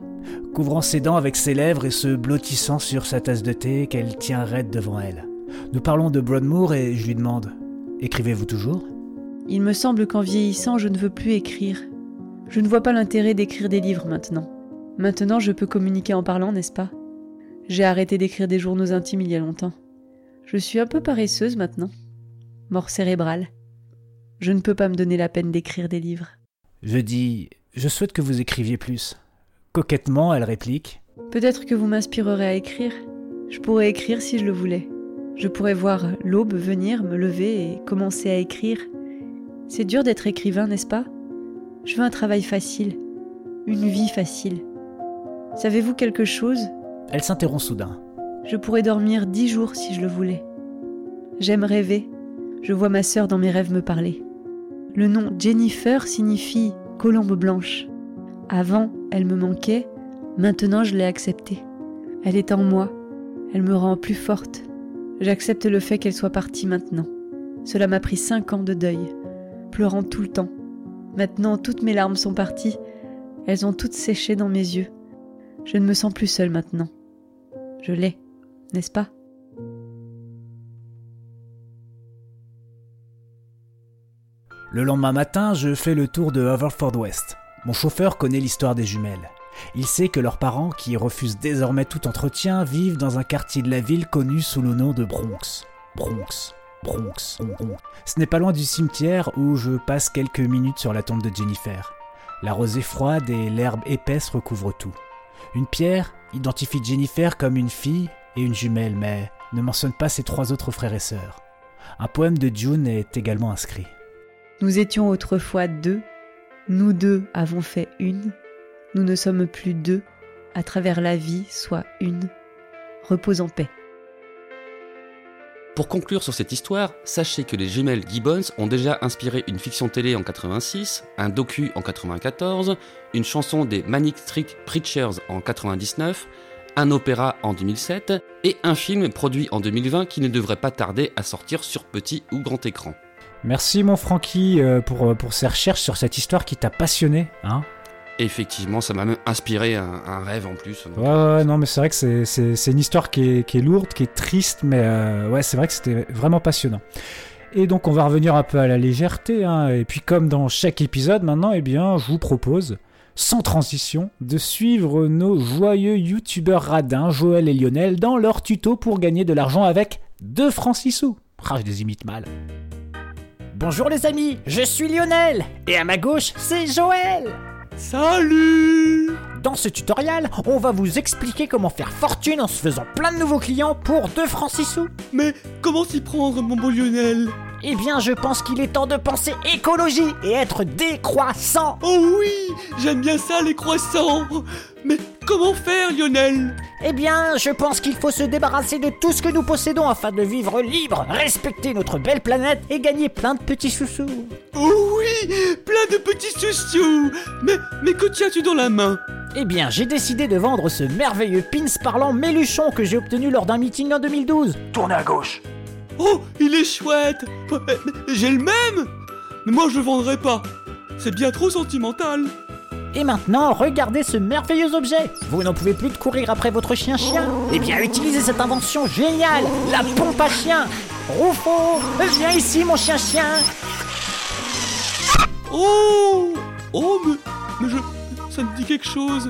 couvrant ses dents avec ses lèvres et se blottissant sur sa tasse de thé qu'elle tient raide devant elle. Nous parlons de Broadmoor et je lui demande Écrivez-vous toujours?
Il me semble qu'en vieillissant, je ne veux plus écrire. Je ne vois pas l'intérêt d'écrire des livres maintenant. Maintenant, je peux communiquer en parlant, n'est-ce pas? J'ai arrêté d'écrire des journaux intimes il y a longtemps. Je suis un peu paresseuse maintenant. Mort cérébrale. Je ne peux pas me donner la peine d'écrire des livres.
Je dis Je souhaite que vous écriviez plus. Coquettement, elle réplique
Peut-être que vous m'inspirerez à écrire. Je pourrais écrire si je le voulais. Je pourrais voir l'aube venir, me lever et commencer à écrire. C'est dur d'être écrivain, n'est-ce pas? Je veux un travail facile, une vie facile. Savez-vous quelque chose?
Elle s'interrompt soudain.
Je pourrais dormir dix jours si je le voulais. J'aime rêver. Je vois ma sœur dans mes rêves me parler. Le nom Jennifer signifie colombe blanche. Avant, elle me manquait, maintenant je l'ai acceptée. Elle est en moi, elle me rend plus forte. J'accepte le fait qu'elle soit partie maintenant. Cela m'a pris cinq ans de deuil, pleurant tout le temps. Maintenant, toutes mes larmes sont parties. Elles ont toutes séché dans mes yeux. Je ne me sens plus seule maintenant. Je l'ai, n'est-ce pas?
Le lendemain matin, je fais le tour de Haverford West. Mon chauffeur connaît l'histoire des jumelles. Il sait que leurs parents, qui refusent désormais tout entretien, vivent dans un quartier de la ville connu sous le nom de Bronx. Bronx, Bronx. Ce n'est pas loin du cimetière où je passe quelques minutes sur la tombe de Jennifer. La rosée froide et l'herbe épaisse recouvrent tout. Une pierre identifie Jennifer comme une fille et une jumelle, mais ne mentionne pas ses trois autres frères et sœurs. Un poème de June est également inscrit.
Nous étions autrefois deux, nous deux avons fait une, nous ne sommes plus deux, à travers la vie, soit une. Repose en paix.
Pour conclure sur cette histoire, sachez que les jumelles Gibbons ont déjà inspiré une fiction télé en 86, un docu en 94, une chanson des Manic Street Preachers en 99, un opéra en 2007 et un film produit en 2020 qui ne devrait pas tarder à sortir sur petit ou grand écran.
Merci mon Francky euh, pour, euh, pour ces recherches sur cette histoire qui t'a passionné. Hein
Effectivement, ça m'a même inspiré un, un, rêve en plus.
Ouais, ouais, non, mais c'est vrai que c'est, c'est, c'est une histoire qui est, qui est, lourde, qui est triste, mais euh, ouais, c'est vrai que c'était vraiment passionnant. Et donc, on va revenir un peu à la légèreté. Hein, et puis, comme dans chaque épisode, maintenant, eh bien, je vous propose, sans transition, de suivre nos joyeux youtubeurs radins, Joël et Lionel, dans leur tuto pour gagner de l'argent avec 2 francs 6 sous. Ah, je les imite mal. Bonjour les amis, je suis Lionel, et à ma gauche, c'est Joël.
Salut
Dans ce tutoriel, on va vous expliquer comment faire fortune en se faisant plein de nouveaux clients pour 2 francs 6 sous.
Mais comment s'y prendre, mon beau Lionel?
Eh bien, je pense qu'il est temps de penser écologie et être décroissant.
Oh oui, j'aime bien ça, les croissants. Mais comment faire, Lionel?
Eh bien, je pense qu'il faut se débarrasser de tout ce que nous possédons afin de vivre libre, respecter notre belle planète et gagner plein de petits sous-sous.
Oh oui, plein de petits sous-sous. Mais, mais que tiens-tu dans la main?
Eh bien, j'ai décidé de vendre ce merveilleux pins parlant Méluchon que j'ai obtenu lors d'un meeting en 2012.
Tournez à gauche.
Oh, il est chouette J'ai le même Mais moi je le vendrai pas. C'est bien trop sentimental.
Et maintenant, regardez ce merveilleux objet Vous n'en pouvez plus de courir après votre chien-chien Eh bien, utilisez cette invention géniale La pompe à chien Roufo Viens ici, mon chien-chien
Oh Oh, mais, mais je... ça me dit quelque chose.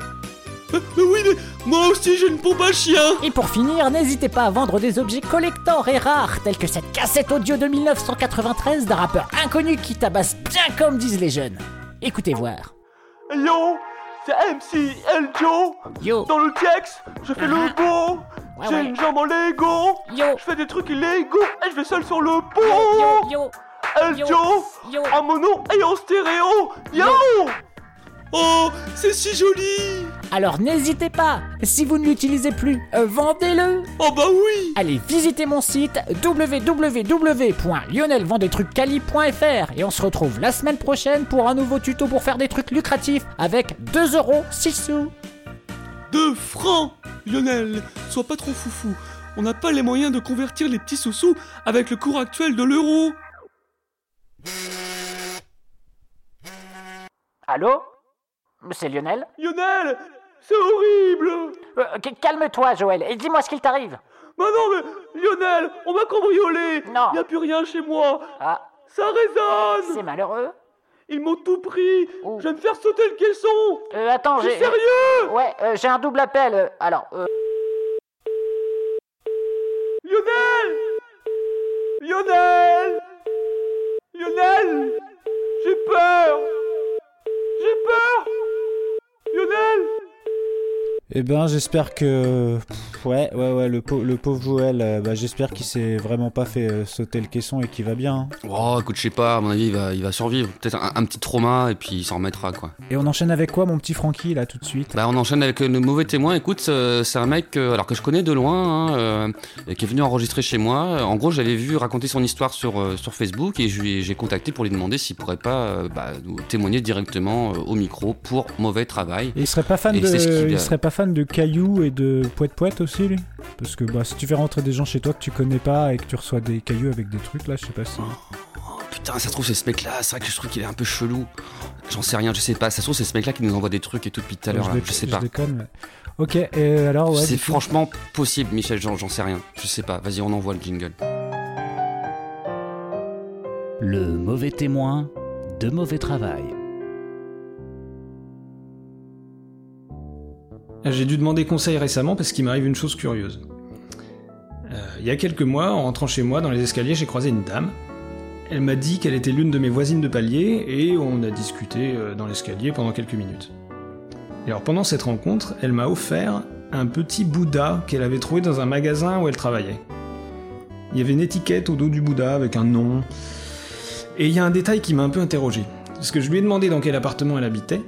Mais oui, mais moi aussi j'ai une pompe à chien
Et pour finir, n'hésitez pas à vendre des objets collector et rares, tels que cette cassette audio de 1993 d'un rappeur inconnu qui tabasse bien comme disent les jeunes. Écoutez voir.
Yo, c'est MC El Joe.
Yo.
Dans le texte, je fais le beau.
Ouais,
J'ai
ouais.
une jambe en Lego.
Yo.
Je fais des trucs illégaux et je vais seul sur le pont.
Yo, yo,
El
yo,
Joe, en mono et en stéréo. Yo. Oh, c'est si joli.
Alors n'hésitez pas, si vous ne l'utilisez plus, euh, vendez-le
Oh bah oui
Allez, visitez mon site www.lionelvenddetrucscali.fr et on se retrouve la semaine prochaine pour un nouveau tuto pour faire des trucs lucratifs avec 2 euros 6 sous.
2 francs Lionel, sois pas trop foufou. On n'a pas les moyens de convertir les petits sous-sous avec le cours actuel de l'euro.
Allô? C'est Lionel.
Lionel, c'est horrible.
Euh, Calme-toi Joël et dis-moi ce qu'il t'arrive.
Mais non mais, Lionel, on m'a cambriolé
Non.
Y a plus rien chez moi.
Ah,
Ça résonne.
C'est malheureux.
Ils m'ont tout pris.
Oh.
Je vais me faire sauter le caisson.
Euh, attends, j'ai...
sérieux.
Ouais, euh, j'ai un double appel. euh, alors, euh,
Lionel. Lionel. Lionel J'ai peur J'ai peur Lionel
Eh ben, j'espère que. Pff, Ouais, ouais, ouais, le, pau- le pauvre Joël, euh, bah, j'espère qu'il s'est vraiment pas fait euh, sauter le caisson et qu'il va bien. hein.
Oh, écoute, je sais pas, à mon avis, il va, il va survivre. Peut-être un, un petit trauma et puis il s'en remettra, quoi.
et on enchaîne avec quoi, mon petit Francky, là, tout de suite?
Bah, on enchaîne avec le mauvais témoin. Écoute, euh, c'est un mec, alors que je connais de loin, hein, et qui est venu enregistrer chez moi. En gros, j'avais vu raconter son histoire sur, sur Facebook et j'ai contacté pour lui demander s'il pourrait pas bah, nous témoigner directement au micro pour mauvais travail.
Et il serait pas fan
Et
de, il
a-
serait pas fan de cailloux et de poète poète aussi lui Parce que bah si tu fais rentrer des gens chez toi que tu connais pas et que tu reçois des cailloux avec des trucs là, je sais pas si.
Putain, ça se trouve, c'est ce mec-là. C'est vrai que je trouve qu'il est un peu chelou. J'en sais rien, je sais pas. Ça se trouve, c'est ce mec-là qui nous envoie des trucs et tout depuis tout à l'heure.
je,
sais
je
pas.
déconne. mais- Ok, et alors ouais.
c'est franchement possible, Michel, j'en j'en sais rien. Je sais pas. Vas-y, on envoie le jingle.
Le mauvais témoin de mauvais travail.
J'ai dû demander conseil récemment parce qu'il m'arrive une chose curieuse. Euh, il y a quelques mois, en rentrant chez moi dans les escaliers, j'ai croisé une dame. Elle m'a dit qu'elle était l'une de mes voisines de palier et on a discuté euh, dans l'escalier pendant quelques minutes. Et alors pendant cette rencontre, elle m'a offert un petit Bouddha qu'elle avait trouvé dans un magasin où elle travaillait. Il y avait une étiquette au dos du Bouddha avec un nom. Et il y a un détail qui m'a un peu interrogé. Parce que je lui ai demandé dans quel appartement elle habitait,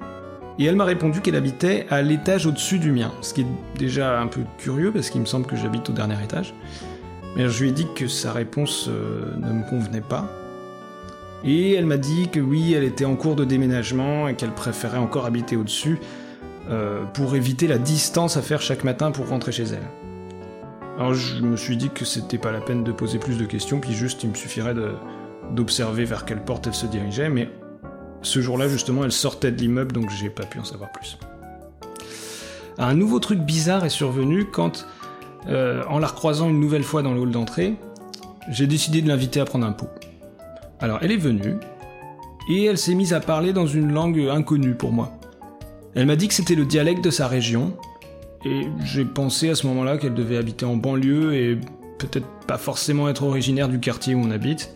et elle m'a répondu qu'elle habitait à l'étage au-dessus du mien, ce qui est déjà un peu curieux parce qu'il me semble que j'habite au dernier étage. Mais je lui ai dit que sa réponse euh, ne me convenait pas. Et elle m'a dit que oui, elle était en cours de déménagement et qu'elle préférait encore habiter au-dessus euh, pour éviter la distance à faire chaque matin pour rentrer chez elle. Alors je me suis dit que c'était pas la peine de poser plus de questions, puis juste il me suffirait d'observer vers quelle porte elle se dirigeait, mais ce jour-là, justement, elle sortait de l'immeuble, donc j'ai pas pu en savoir plus. Un nouveau truc bizarre est survenu quand, euh, en la recroisant une nouvelle fois dans le hall d'entrée, j'ai décidé de l'inviter à prendre un pot. Alors, elle est venue, et elle s'est mise à parler dans une langue inconnue pour moi. Elle m'a dit que c'était le dialecte de sa région, et j'ai pensé à ce moment-là qu'elle devait habiter en banlieue et peut-être pas forcément être originaire du quartier où on habite.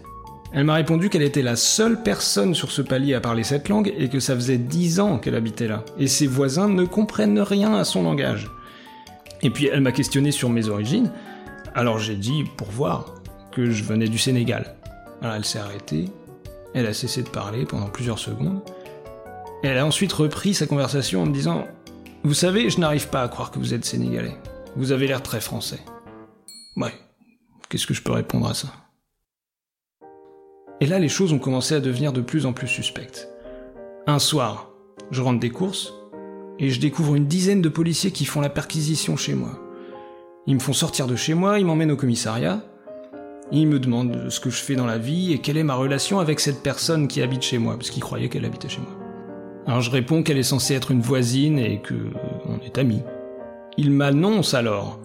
Elle m'a répondu qu'elle était la seule personne sur ce palier à parler cette langue et que ça faisait dix ans qu'elle habitait là. Et ses voisins ne comprennent rien à son langage. Et puis elle m'a questionné sur mes origines. Alors j'ai dit, pour voir, que je venais du Sénégal. Alors elle s'est arrêtée, elle a cessé de parler pendant plusieurs secondes. elle a ensuite repris sa conversation en me disant Vous savez, je n'arrive pas à croire que vous êtes sénégalais. Vous avez l'air très français. Ouais, qu'est-ce que je peux répondre à ça? Et là, les choses ont commencé à devenir de plus en plus suspectes. Un soir, je rentre des courses et je découvre une dizaine de policiers qui font la perquisition chez moi. Ils me font sortir de chez moi, ils m'emmènent au commissariat, ils me demandent ce que je fais dans la vie et quelle est ma relation avec cette personne qui habite chez moi, parce qu'ils croyaient qu'elle habitait chez moi. Alors je réponds qu'elle est censée être une voisine et que on est amis. Ils m'annoncent alors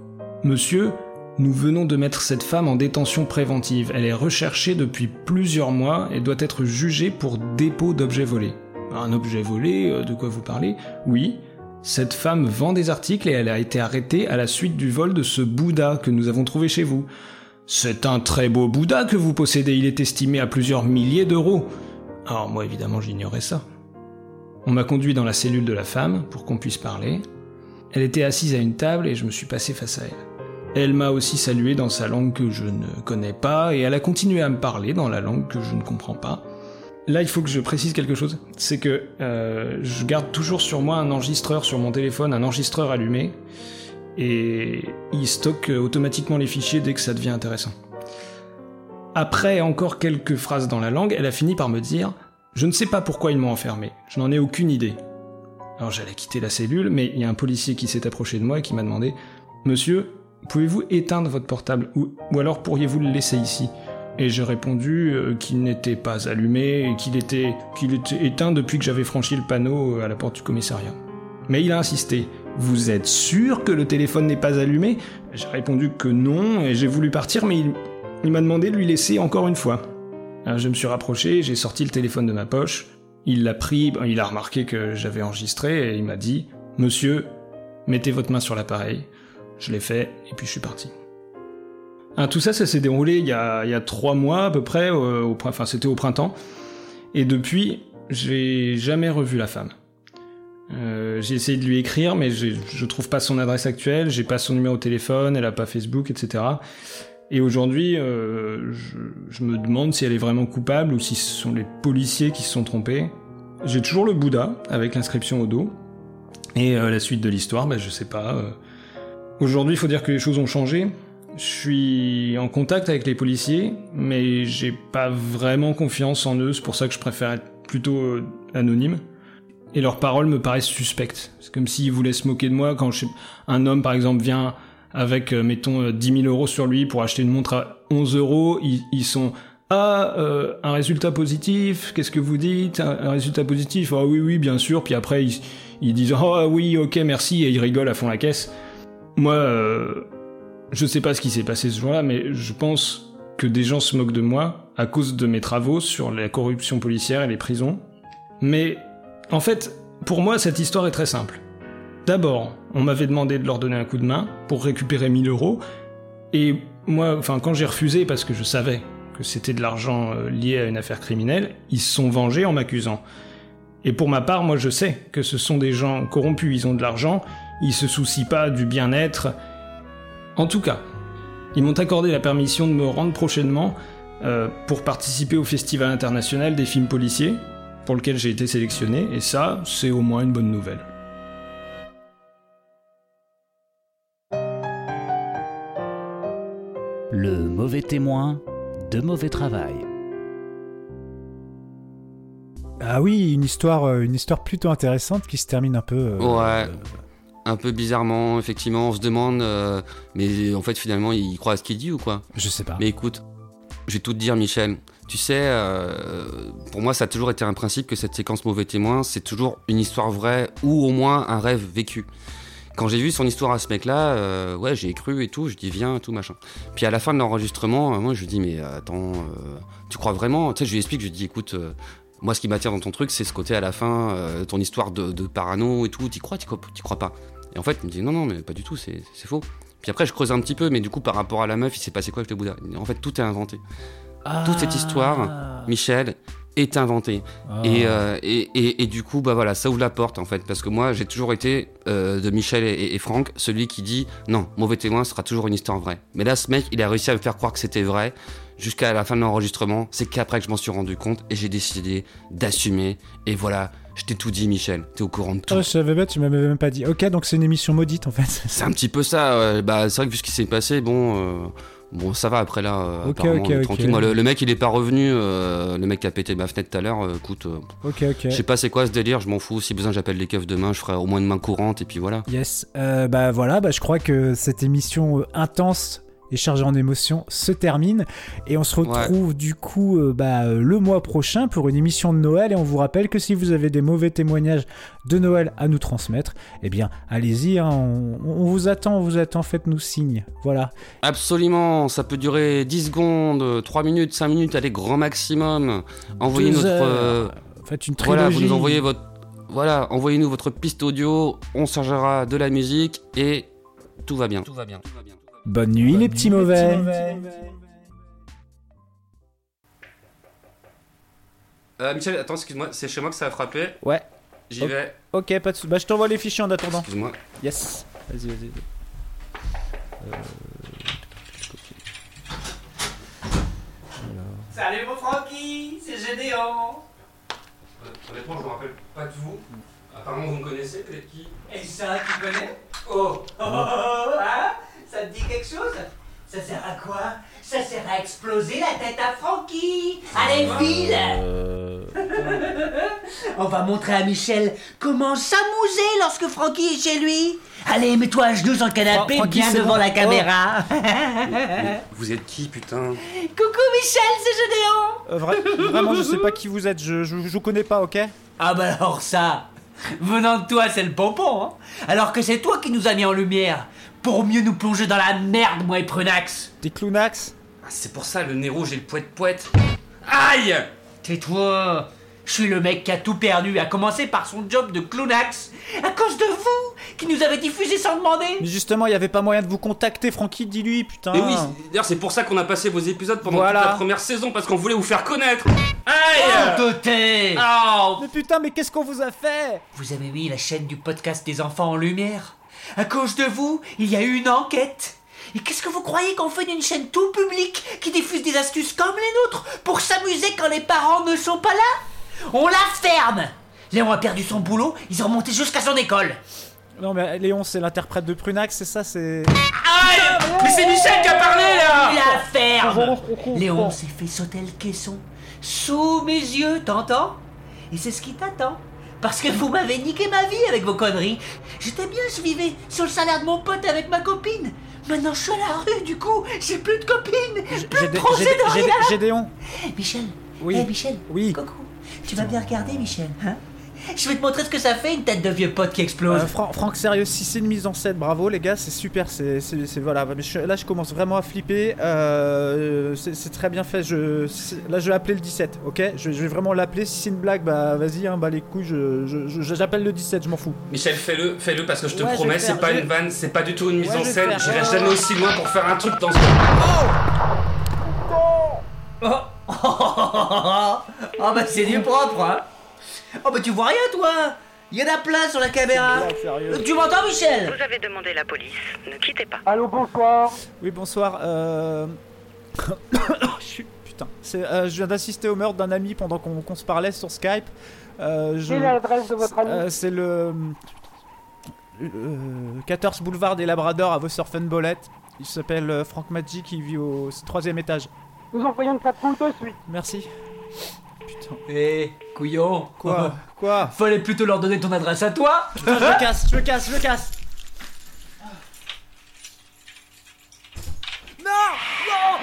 Monsieur, nous venons de mettre cette femme en détention préventive. Elle est recherchée depuis plusieurs mois et doit être jugée pour dépôt d'objets volés. Un objet volé, euh, de quoi vous parlez? Oui. Cette femme vend des articles et elle a été arrêtée à la suite du vol de ce Bouddha que nous avons trouvé chez vous. C'est un très beau Bouddha que vous possédez, il est estimé à plusieurs milliers d'euros. Alors moi évidemment j'ignorais ça. On m'a conduit dans la cellule de la femme pour qu'on puisse parler. Elle était assise à une table et je me suis passé face à elle. Elle m'a aussi salué dans sa langue que je ne connais pas, et elle a continué à me parler dans la langue que je ne comprends pas. Là, il faut que je précise quelque chose, c'est que euh, je garde toujours sur moi un enregistreur sur mon téléphone, un enregistreur allumé, et il stocke automatiquement les fichiers dès que ça devient intéressant. Après encore quelques phrases dans la langue, elle a fini par me dire Je ne sais pas pourquoi ils m'ont enfermé, je n'en ai aucune idée. Alors j'allais quitter la cellule, mais il y a un policier qui s'est approché de moi et qui m'a demandé Monsieur, Pouvez-vous éteindre votre portable ou, alors pourriez-vous le laisser ici? Et j'ai répondu euh, qu'il n'était pas allumé et qu'il était, qu'il était éteint depuis que j'avais franchi le panneau euh, à la porte du commissariat. Mais il a insisté. Vous êtes sûr que le téléphone n'est pas allumé? J'ai répondu que non et j'ai voulu partir mais il, m'a demandé de lui laisser encore une fois. Alors je me suis rapproché, j'ai sorti le téléphone de ma poche. Il l'a pris, il a remarqué que j'avais enregistré et il m'a dit Monsieur, mettez votre main sur l'appareil. Je l'ai fait et puis je suis parti. Ah, tout ça, ça s'est déroulé il y, a, a trois mois à peu près, enfin c'était au printemps. Et depuis, j'ai jamais revu la femme. Euh, j'ai essayé de lui écrire, mais je trouve pas son adresse actuelle, j'ai pas son numéro de téléphone, elle a pas Facebook, etc. Et aujourd'hui, euh, je, je, me demande si elle est vraiment coupable ou si ce sont les policiers qui se sont trompés. J'ai toujours le Bouddha avec l'inscription au dos. Et euh, la suite de l'histoire, ben, je sais pas. Aujourd'hui, il faut dire que les choses ont changé. Je suis en contact avec les policiers, mais j'ai pas vraiment confiance en eux, c'est pour ça que je préfère être plutôt euh, anonyme. Et leurs paroles me paraissent suspectes. C'est comme s'ils voulaient se moquer de moi quand un homme, par exemple, vient avec, euh, mettons, 10 euh, 000 euros sur lui pour acheter une montre à 11 euros. Ils, sont ah, un résultat positif, qu'est-ce que vous dites? Un, résultat positif? Ah oui, oui, bien sûr. Puis après, ils, ils disent Ah oui, ok, merci, et ils rigolent à fond la caisse. Moi, euh, je sais pas ce qui s'est passé ce jour-là, mais je pense que des gens se moquent de moi à cause de mes travaux sur la corruption policière et les prisons. Mais en fait, pour moi, cette histoire est très simple. D'abord, on m'avait demandé de leur donner un coup de main pour récupérer 1000 euros, et moi, enfin, quand j'ai refusé parce que je savais que c'était de l'argent euh, lié à une affaire criminelle, ils se sont vengés en m'accusant. Et pour ma part, moi je sais que ce sont des gens corrompus, ils ont de l'argent, ils se soucient pas du bien-être. En tout cas, ils m'ont accordé la permission de me rendre prochainement euh, pour participer au Festival international des films policiers, pour lequel j'ai été sélectionné, et ça, c'est au moins une bonne nouvelle.
Le mauvais témoin de mauvais travail. Ah oui, une histoire, euh, une histoire plutôt intéressante qui se termine un peu. euh,
Ouais. Un peu bizarrement, effectivement, on se demande, euh, mais en fait finalement il croit à ce qu'il dit ou quoi?
Je sais pas.
Mais écoute, je vais tout te dire Michel. Tu sais, euh, pour moi ça a toujours été un principe que cette séquence mauvais témoin, c'est toujours une histoire vraie ou au moins un rêve vécu. Quand j'ai vu son histoire à ce mec-là, euh, ouais, j'ai cru et tout, je dis viens, tout machin. Puis à la fin de l'enregistrement, moi je lui dis mais attends, tu crois vraiment? Tu sais, je lui explique, je lui dis écoute, moi ce qui m'attire dans ton truc, c'est ce côté à la fin, euh, ton histoire de, de parano et tout, t'y crois, t'y crois, crois pas Et en fait, il me dit non, non, mais pas du tout, c'est faux. Puis après, je creuse un petit peu, mais du coup, par rapport à la meuf, il s'est passé quoi avec le Bouddha? En fait, tout est inventé. Toute cette histoire, Michel, est inventée.
Ah.
Et, euh, et, et, et du coup, bah voilà, ça ouvre la porte en fait, parce que moi, j'ai toujours été euh, de Michel et, et Franck, celui qui dit non, mauvais témoin ce sera toujours une histoire vraie. Mais là, ce mec, il a réussi à me faire croire que c'était vrai jusqu'à la fin de l'enregistrement. C'est qu'après que je m'en suis rendu compte et j'ai décidé d'assumer. Et voilà, je t'ai tout dit, Michel. T'es au courant de tout.
Oh, je savais pas, tu m'avais même pas dit. Ok, donc c'est une émission maudite en fait.
C'est un petit peu ça. ouais. Bah, c'est vrai que vu ce qui s'est passé, bon, euh, bon, ça va après là. euh,
Ok,
apparemment,
ok,
on est
ok.
tranquille. Moi, le, le mec, il est pas revenu. euh, le mec qui a pété ma fenêtre tout à l'heure. euh, écoute,
Ok, ok.
je sais pas c'est quoi ce délire. Je m'en fous. Si besoin, j'appelle les keufs demain. Je ferai au moins une main courante et puis voilà.
Yes, bah voilà, bah je crois que cette émission intense et chargée en émotions se termine et on se retrouve du coup euh, bah, euh, le mois prochain pour une émission de Noël et on vous rappelle que si vous avez des mauvais témoignages de Noël à nous transmettre, eh bien allez-y, hein, on, on vous attend, on vous attend, faites-nous signe, voilà.
Absolument, ça peut durer 10 secondes, 3 minutes, 5 minutes, allez, grand maximum. Envoyez
Deux
notre. euh,
Faites une
Voilà, vous
trilogie.
nous envoyez votre. Voilà, envoyez-nous votre piste audio, on chargera de la musique et tout va bien. Tout va bien.
Bonne nuit les petits mauvais.
Euh, Michel, attends, excuse-moi, c'est chez moi que ça a frappé.
Ouais.
J'y vais.
Ok, pas de sou- Bah je t'envoie les fichiers en attendant.
Excuse-moi.
Yes. Vas-y, vas-y. Euh,
Salut mon Francky, c'est Gédéon.
Honnêtement, je me rappelle pas de vous. Apparemment, vous me connaissez, peut-être qui?
Et ça, tu connais? Oh, oh, oh, oh, hein? Ça te dit quelque chose? Ça sert à quoi? Ça sert à exploser la tête à Francky Allez, file! On va montrer à Michel comment s'amuser lorsque Francky est chez lui. Allez, mets-toi à genoux sur le canapé,
Francky,
bien devant
bon.
la caméra.
Vous êtes qui, putain?
Coucou Michel, c'est Gédéon!
Euh, vra- vraiment, je sais pas qui vous êtes, je, je, je vous connais pas, ok?
Ah bah alors ça, venant de toi, c'est le pompon, hein. Alors que c'est toi qui nous as mis en lumière, pour mieux nous plonger dans la merde, moi et Prunax.
Des clownax
Ah, C'est pour ça, le nez rouge et le poète-poète. Aïe!
Tais-toi. Je suis le mec qui a tout perdu, à commencer par son job de clownax, à cause de vous, qui nous avez diffusé sans demander.
Mais justement, il y avait pas moyen de vous contacter, Francky, dis-lui, putain.
Et oui, d'ailleurs, c'est pour ça qu'on a passé vos épisodes pendant
Voilà.
toute la première saison, parce qu'on voulait vous faire connaître. Aïe
Oh,
Oh.
Mais putain, mais qu'est-ce qu'on vous a fait?
Vous avez mis la chaîne du podcast des enfants en lumière? À cause de vous, il y a eu une enquête et qu'est-ce que vous croyez qu'on fait d'une chaîne tout publique qui diffuse des astuces comme les nôtres pour s'amuser quand les parents ne sont pas là? On la ferme Léon a perdu son boulot, ils ont monté jusqu'à son école.
Non, mais Léon, c'est l'interprète de Prunax, c'est ça, c'est.
Mais c'est Michel qui a parlé là
La ferme Léon s'est fait sauter le caisson. Sous mes yeux, t'entends? Et c'est ce qui t'attend. Parce que vous m'avez niqué ma vie avec vos conneries. J'étais bien, je vivais sur le salaire de mon pote avec ma copine. Maintenant, je suis à la rue, du coup, j'ai plus de copine, plus de projet de rien.
Gédéon
Michel
Oui.
Eh, Michel
Oui.
Coucou Tu vas bien regarder, Michel, hein? Je vais te montrer ce que ça fait une tête de vieux pote qui explose.
Euh, Fran- Franck, sérieux, si c'est une mise en scène, bravo les gars, c'est super, c'est, voilà. Mais je- là, je commence vraiment à flipper. euh, c'est, très bien fait. Je, là, je vais appeler le 17, ok? Je, je vais vraiment l'appeler. Si c'est une blague, bah vas-y, hein, bah les couilles, je, je- je- j'appelle le 17, je m'en fous.
Michel, fais-le, fais-le parce que je te
Ouais,
promets, c'est pas
je
une vanne, c'est pas du tout une mise
Ouais,
en scène. J'irai jamais
ouais.
aussi loin pour faire un truc dans ce.
Oh bah c'est du propre, hein Oh bah tu vois rien toi Il y en a plein sur la caméra Euh, Tu m'entends Michel?
Vous avez demandé la police. Ne quittez pas.
Allô, bonsoir. Oui, bonsoir. Euh... je suis- Putain, euh, je viens d'assister au meurtre d'un ami pendant qu'on, se parlait sur Skype. Euh, je-
Quelle est l'adresse de votre ami?
Euh, C'est le... euh, 14 boulevard des Labradors à Vosserfenbollet. Il s'appelle euh, Frank Magic, il vit au troisième étage.
Nous envoyons une patrouille de suite.
Merci. Putain.
Eh, couillon.
Quoi Quoi
Fallait plutôt leur donner ton adresse à toi.
Putain, je me casse, je me casse, je me casse.
Non Non.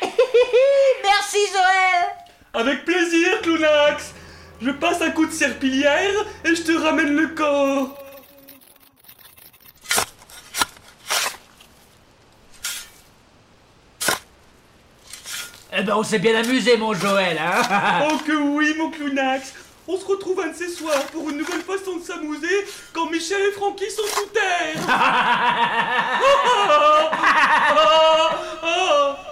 Merci Joël.
Avec plaisir, Clownax. Je passe un coup de serpillière et je te ramène le corps
Eh ben on s'est bien amusé mon Joël, hein
Oh que oui, mon Clownax On se retrouve un de ces soirs pour une nouvelle façon de s'amuser quand Michel et Francky sont sous terre